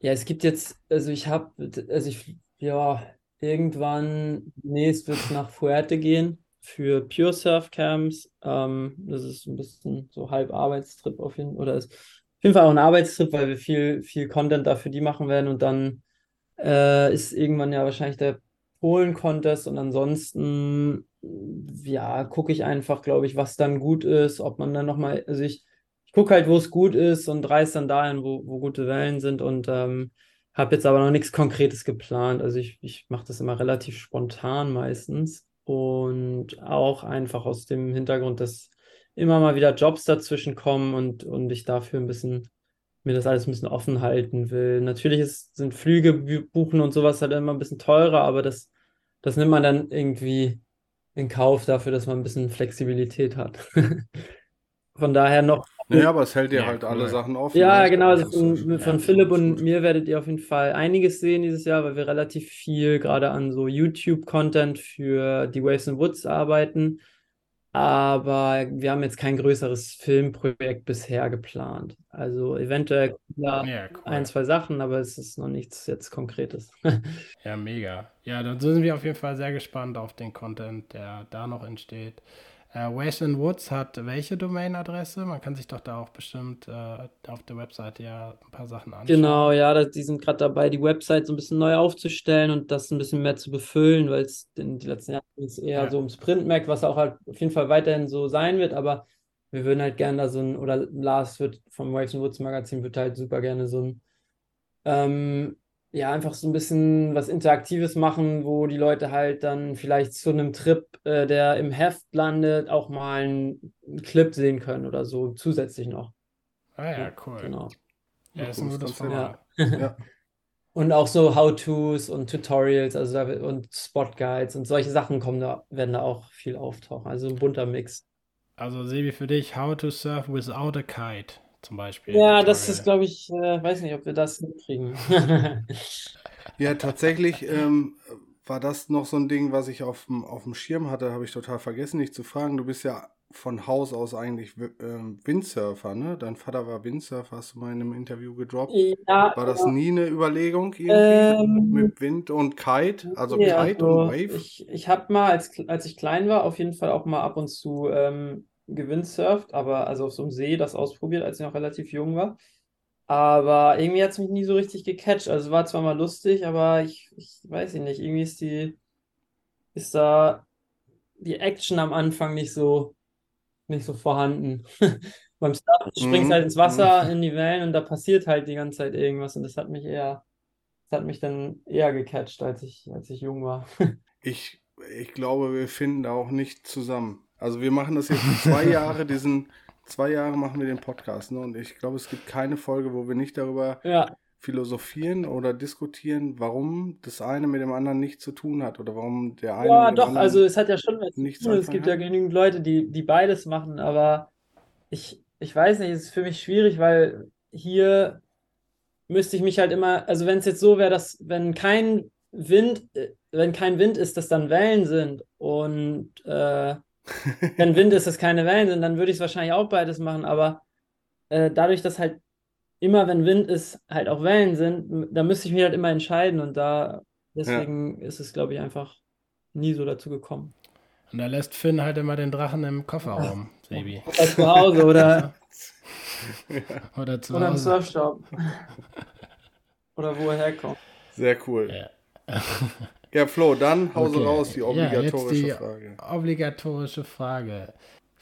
ja, es gibt jetzt, also ich habe, also ich, ja, irgendwann, nächst wird es nach Fuerte gehen für Pure Surf Camps. Ähm, das ist ein bisschen so halb Arbeitstrip auf jeden Fall. Oder ist auf jeden Fall auch ein Arbeitstrip, weil wir viel, viel Content dafür die machen werden. Und dann äh, ist irgendwann ja wahrscheinlich der Polen-Contest. Und ansonsten, ja, gucke ich einfach, glaube ich, was dann gut ist. Ob man dann nochmal, also ich, ich gucke halt, wo es gut ist und reise dann dahin, wo, wo gute Wellen sind. Und ähm, habe jetzt aber noch nichts Konkretes geplant. Also ich, ich mache das immer relativ spontan meistens. Und auch einfach aus dem Hintergrund, dass immer mal wieder Jobs dazwischen kommen und, und ich dafür ein bisschen mir das alles ein bisschen offen halten will. Natürlich ist, sind Flüge buchen und sowas halt immer ein bisschen teurer, aber das, das nimmt man dann irgendwie in Kauf dafür, dass man ein bisschen Flexibilität hat. Von daher noch naja, aber es hält dir ja, halt alle Sachen offen. Ja, ne? genau. Also von, von ja, Philipp und mir werdet ihr auf jeden Fall einiges sehen dieses Jahr, weil wir relativ viel gerade an so YouTube-Content für die Waves and Woods arbeiten. Aber wir haben jetzt kein größeres Filmprojekt bisher geplant. Also eventuell ja, cool. ein, zwei Sachen, aber es ist noch nichts jetzt Konkretes. ja, mega. Ja, dann sind wir auf jeden Fall sehr gespannt auf den Content, der da noch entsteht. Äh, Ways and Woods hat welche Domainadresse? Man kann sich doch da auch bestimmt äh, auf der Webseite ja ein paar Sachen anschauen. Genau, ja, das, die sind gerade dabei, die Website so ein bisschen neu aufzustellen und das ein bisschen mehr zu befüllen, weil es in den letzten Jahren eher ja. so ums Printmac, was auch halt auf jeden Fall weiterhin so sein wird, aber wir würden halt gerne da so ein, oder Lars wird vom Waves Woods Magazin wird halt super gerne so ein ähm, ja, einfach so ein bisschen was Interaktives machen, wo die Leute halt dann vielleicht zu einem Trip, äh, der im Heft landet, auch mal einen, einen, Clip sehen können oder so, zusätzlich noch. Ah ja, cool. Genau. Ja, ist ein gutes Format. Ja. ja. Und auch so How-Tos und Tutorials, also da, und Spot-Guides und solche Sachen kommen da, werden da auch viel auftauchen. Also ein bunter Mix. Also Sebi, für dich, How to Surf without a Kite zum Beispiel. Ja, das ist, glaube ich, äh, weiß nicht, ob wir das hinkriegen. ja, tatsächlich ähm, war das noch so ein Ding, was ich auf dem Schirm hatte, habe ich total vergessen, dich zu fragen. Du bist ja von Haus aus eigentlich ähm, Windsurfer, ne? Dein Vater war Windsurfer, hast du mal in einem Interview gedroppt. Ja, war das nie eine Überlegung ähm, mit Wind und Kite? Also ja, Kite also, und Wave? Ich, ich habe mal, als, als ich klein war, auf jeden Fall auch mal ab und zu ähm, gewindsurft, aber also auf so einem See das ausprobiert, als ich noch relativ jung war. Aber irgendwie hat es mich nie so richtig gecatcht. Also war zwar mal lustig, aber ich, ich weiß nicht, irgendwie ist die, ist da die Action am Anfang nicht so, nicht so vorhanden. Beim Start springst mhm. halt ins Wasser, mhm. in die Wellen und da passiert halt die ganze Zeit irgendwas und das hat mich eher, das hat mich dann eher gecatcht, als ich, als ich jung war. ich, ich glaube, wir finden da auch nicht zusammen. Also wir machen das jetzt zwei Jahre, diesen zwei Jahre machen wir den Podcast, ne? Und ich glaube, es gibt keine Folge, wo wir nicht darüber ja. philosophieren oder diskutieren, warum das eine mit dem anderen nichts zu tun hat oder warum der eine. Ja, doch, also es hat ja schon was zu tun. Es gibt ja genügend Leute, die, die beides machen, aber ich, ich weiß nicht, es ist für mich schwierig, weil hier müsste ich mich halt immer, also wenn es jetzt so wäre, dass wenn kein Wind, äh, wenn kein Wind ist, dass dann Wellen sind und äh, wenn Wind ist, dass keine Wellen sind, dann würde ich es wahrscheinlich auch beides machen, aber äh, dadurch, dass halt immer, wenn Wind ist, halt auch Wellen sind, da müsste ich mich halt immer entscheiden und da deswegen ja. ist es, glaube ich, einfach nie so dazu gekommen. Und da lässt Finn halt immer den Drachen im Kofferraum, Sebi. Oder zu Hause oder, oder zu oder Hause. im Surfshop. oder wo er herkommt. Sehr cool. Ja. Ja, Flo, dann hause okay. raus die obligatorische ja, die Frage. Obligatorische Frage.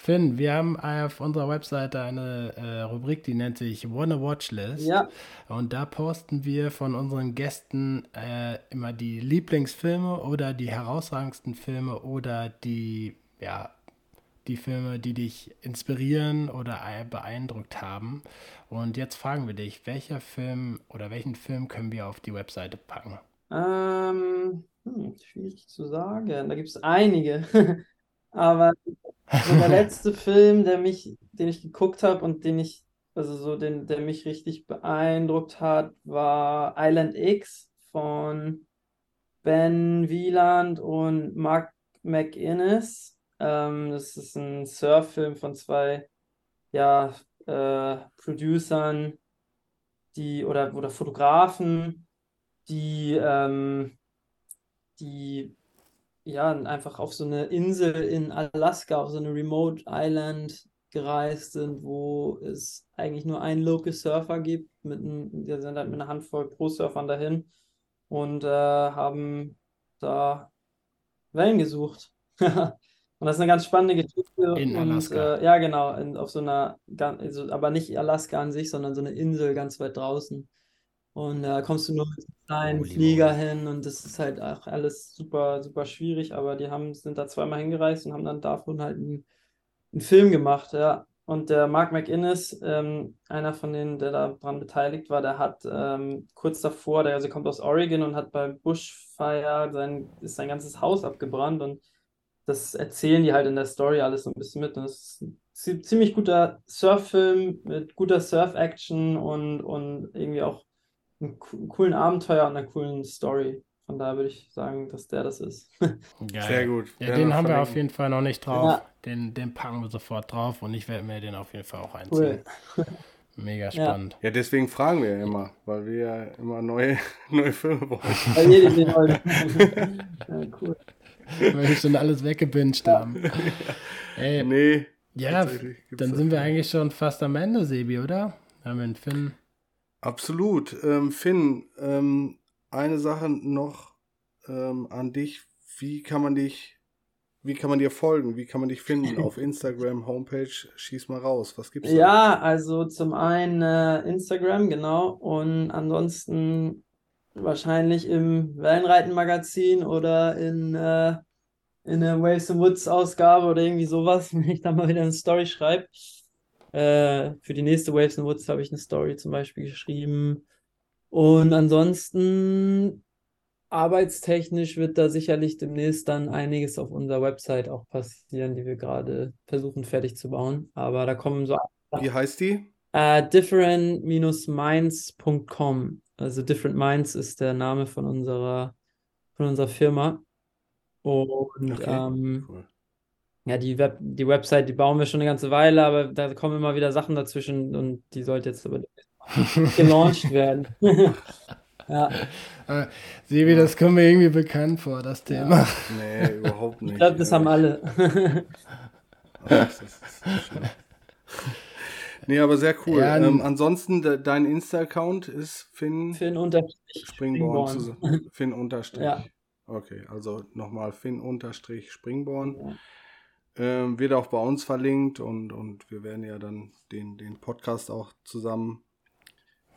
Finn, wir haben auf unserer Webseite eine äh, Rubrik, die nennt sich Wanna Watchlist. Ja. Und da posten wir von unseren Gästen äh, immer die Lieblingsfilme oder die herausragendsten Filme oder die, ja, die Filme, die dich inspirieren oder beeindruckt haben. Und jetzt fragen wir dich, welcher Film oder welchen Film können wir auf die Webseite packen? Ähm, hm, schwierig zu sagen. Da gibt es einige. Aber so der letzte Film, der mich, den ich geguckt habe und den ich, also so den, der mich richtig beeindruckt hat, war Island X von Ben Wieland und Mark McInnes. Ähm, das ist ein Surffilm von zwei ja, äh, Producern, die oder, oder Fotografen, die, ähm, die ja, einfach auf so eine Insel in Alaska, auf so eine Remote Island gereist sind, wo es eigentlich nur einen Local Surfer gibt. Mit ein, die sind halt mit einer Handvoll Pro-Surfern dahin und äh, haben da Wellen gesucht. und das ist eine ganz spannende Geschichte. In und, Alaska. Äh, ja, genau, in, auf so einer, also, aber nicht Alaska an sich, sondern so eine Insel ganz weit draußen. Und da kommst du nur mit einem kleinen Flieger hin und das ist halt auch alles super, super schwierig, aber die haben, sind da zweimal hingereist und haben dann davon halt einen, einen Film gemacht, ja. Und der Mark McInnes, ähm, einer von denen, der daran beteiligt war, der hat ähm, kurz davor, der also kommt aus Oregon und hat beim Bushfire sein, ist sein ganzes Haus abgebrannt und das erzählen die halt in der Story alles so ein bisschen mit. Und das ist ein ziemlich guter Surf-Film mit guter Surf-Action und, und irgendwie auch einem coolen Abenteuer und einer coolen Story. Von daher würde ich sagen, dass der das ist. Geil. Sehr gut. Ja, den haben wir auf jeden Fall noch nicht drauf. Ja. Den, den packen wir sofort drauf und ich werde mir den auf jeden Fall auch einziehen. Cool. Mega spannend. Ja, deswegen fragen wir ja immer, weil wir ja immer neue, neue Filme wollen. Bei jedem den heute. ja, cool. Weil wir schon alles weggebinged haben. Ey, Nee, ja, dann sind wir eigentlich schon fast am Ende, Sebi, oder? Haben wir einen Finn. Absolut. Ähm, Finn, ähm, eine Sache noch ähm, an dich. Wie kann man dich, wie kann man dir folgen? Wie kann man dich finden? Auf Instagram, Homepage, schieß mal raus. Was gibt's da? Ja, also zum einen äh, Instagram, genau. Und ansonsten wahrscheinlich im Wellenreiten-Magazin oder in, äh, in der Waves and Woods Ausgabe oder irgendwie sowas, wenn ich da mal wieder eine Story schreibe. Äh, für die nächste Waves and Woods habe ich eine Story zum Beispiel geschrieben. Und ansonsten arbeitstechnisch wird da sicherlich demnächst dann einiges auf unserer Website auch passieren, die wir gerade versuchen fertig zu bauen. Aber da kommen so Wie heißt die? äh, different-minds.com. Also Different Minds ist der Name von unserer, von unserer Firma. Und Okay, ähm, cool. Ja, die Web, die Website, die bauen wir schon eine ganze Weile, aber da kommen immer wieder Sachen dazwischen und die sollte jetzt aber gelauncht werden. Ja, Äh, Sebi, das kommt mir irgendwie bekannt vor, das Thema. Nee, überhaupt nicht. ich glaube, das haben alle. Das ist. Nee, aber sehr cool. Ja, ähm, ansonsten, de, dein Insta-Account ist Finn Finn unterstrich Springborn. Springborn. zusammen- Finn unterstrich. Ja. Okay, also nochmal Finn unterstrich Springborn. Ja. Ähm, wird auch bei uns verlinkt und, und wir werden ja dann den, den Podcast auch zusammen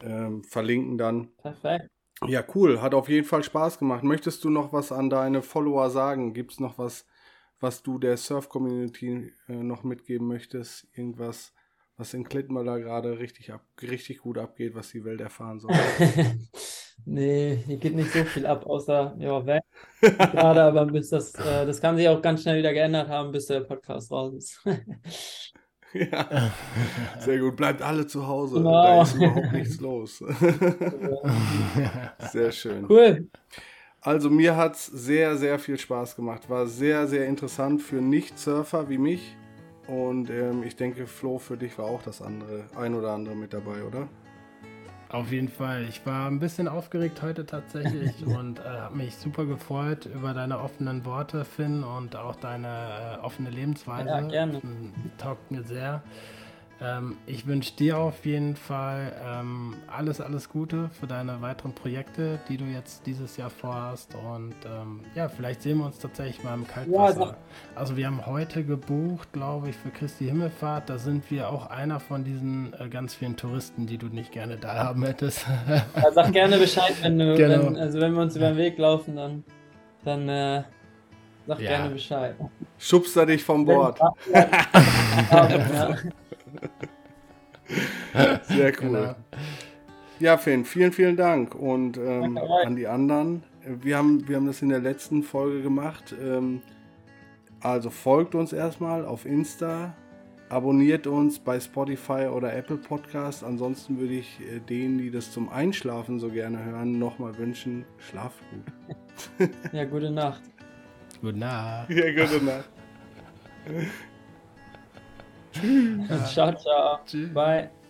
ähm, verlinken dann. Perfekt. Ja, cool. Hat auf jeden Fall Spaß gemacht. Möchtest du noch was an deine Follower sagen? Gibt es noch was, was du der Surf-Community äh, noch mitgeben möchtest? Irgendwas, was in Klittmöller gerade richtig, ab, richtig gut abgeht, was die Welt erfahren soll? Nee, hier geht nicht so viel ab, außer ja, weg. Gerade, aber bis das, äh, das kann sich auch ganz schnell wieder geändert haben, bis der Podcast raus ist. ja, sehr gut. Bleibt alle zu Hause. Genau. Da ist überhaupt nichts los. sehr schön. Cool. Also mir hat es sehr, sehr viel Spaß gemacht. War sehr, sehr interessant für Nicht-Surfer wie mich. Und ähm, ich denke, Flo, für dich war auch das andere, ein oder andere mit dabei, oder? Auf jeden Fall. Ich war ein bisschen aufgeregt heute tatsächlich und äh, habe mich super gefreut über deine offenen Worte, Finn, und auch deine äh, offene Lebensweise. Ja, gerne. Taugt mir sehr. Ähm, ich wünsche dir auf jeden Fall ähm, alles, alles Gute für deine weiteren Projekte, die du jetzt dieses Jahr vorhast. Und ähm, ja, vielleicht sehen wir uns tatsächlich mal im Kaltwasser. Ja, also wir haben heute gebucht, glaube ich, für Christi Himmelfahrt. Da sind wir auch einer von diesen äh, ganz vielen Touristen, die du nicht gerne da haben hättest. Ja, sag gerne Bescheid, wenn du, genau. wenn, also wenn wir uns über den Weg laufen, dann, dann äh, sag ja. gerne Bescheid. Schubst er dich vom Bord. ja. Sehr cool. Genau. Ja, Finn, vielen, vielen Dank. Und ähm, an die anderen. Wir haben, wir haben das in der letzten Folge gemacht. Ähm, also folgt uns erstmal auf Insta, abonniert uns bei Spotify oder Apple Podcast. Ansonsten würde ich äh, denen, die das zum Einschlafen so gerne hören, nochmal wünschen, schlaf gut. ja, gute Nacht. Gute Nacht. Ja, gute Nacht. ciao, ciao. Tschüss. Bye.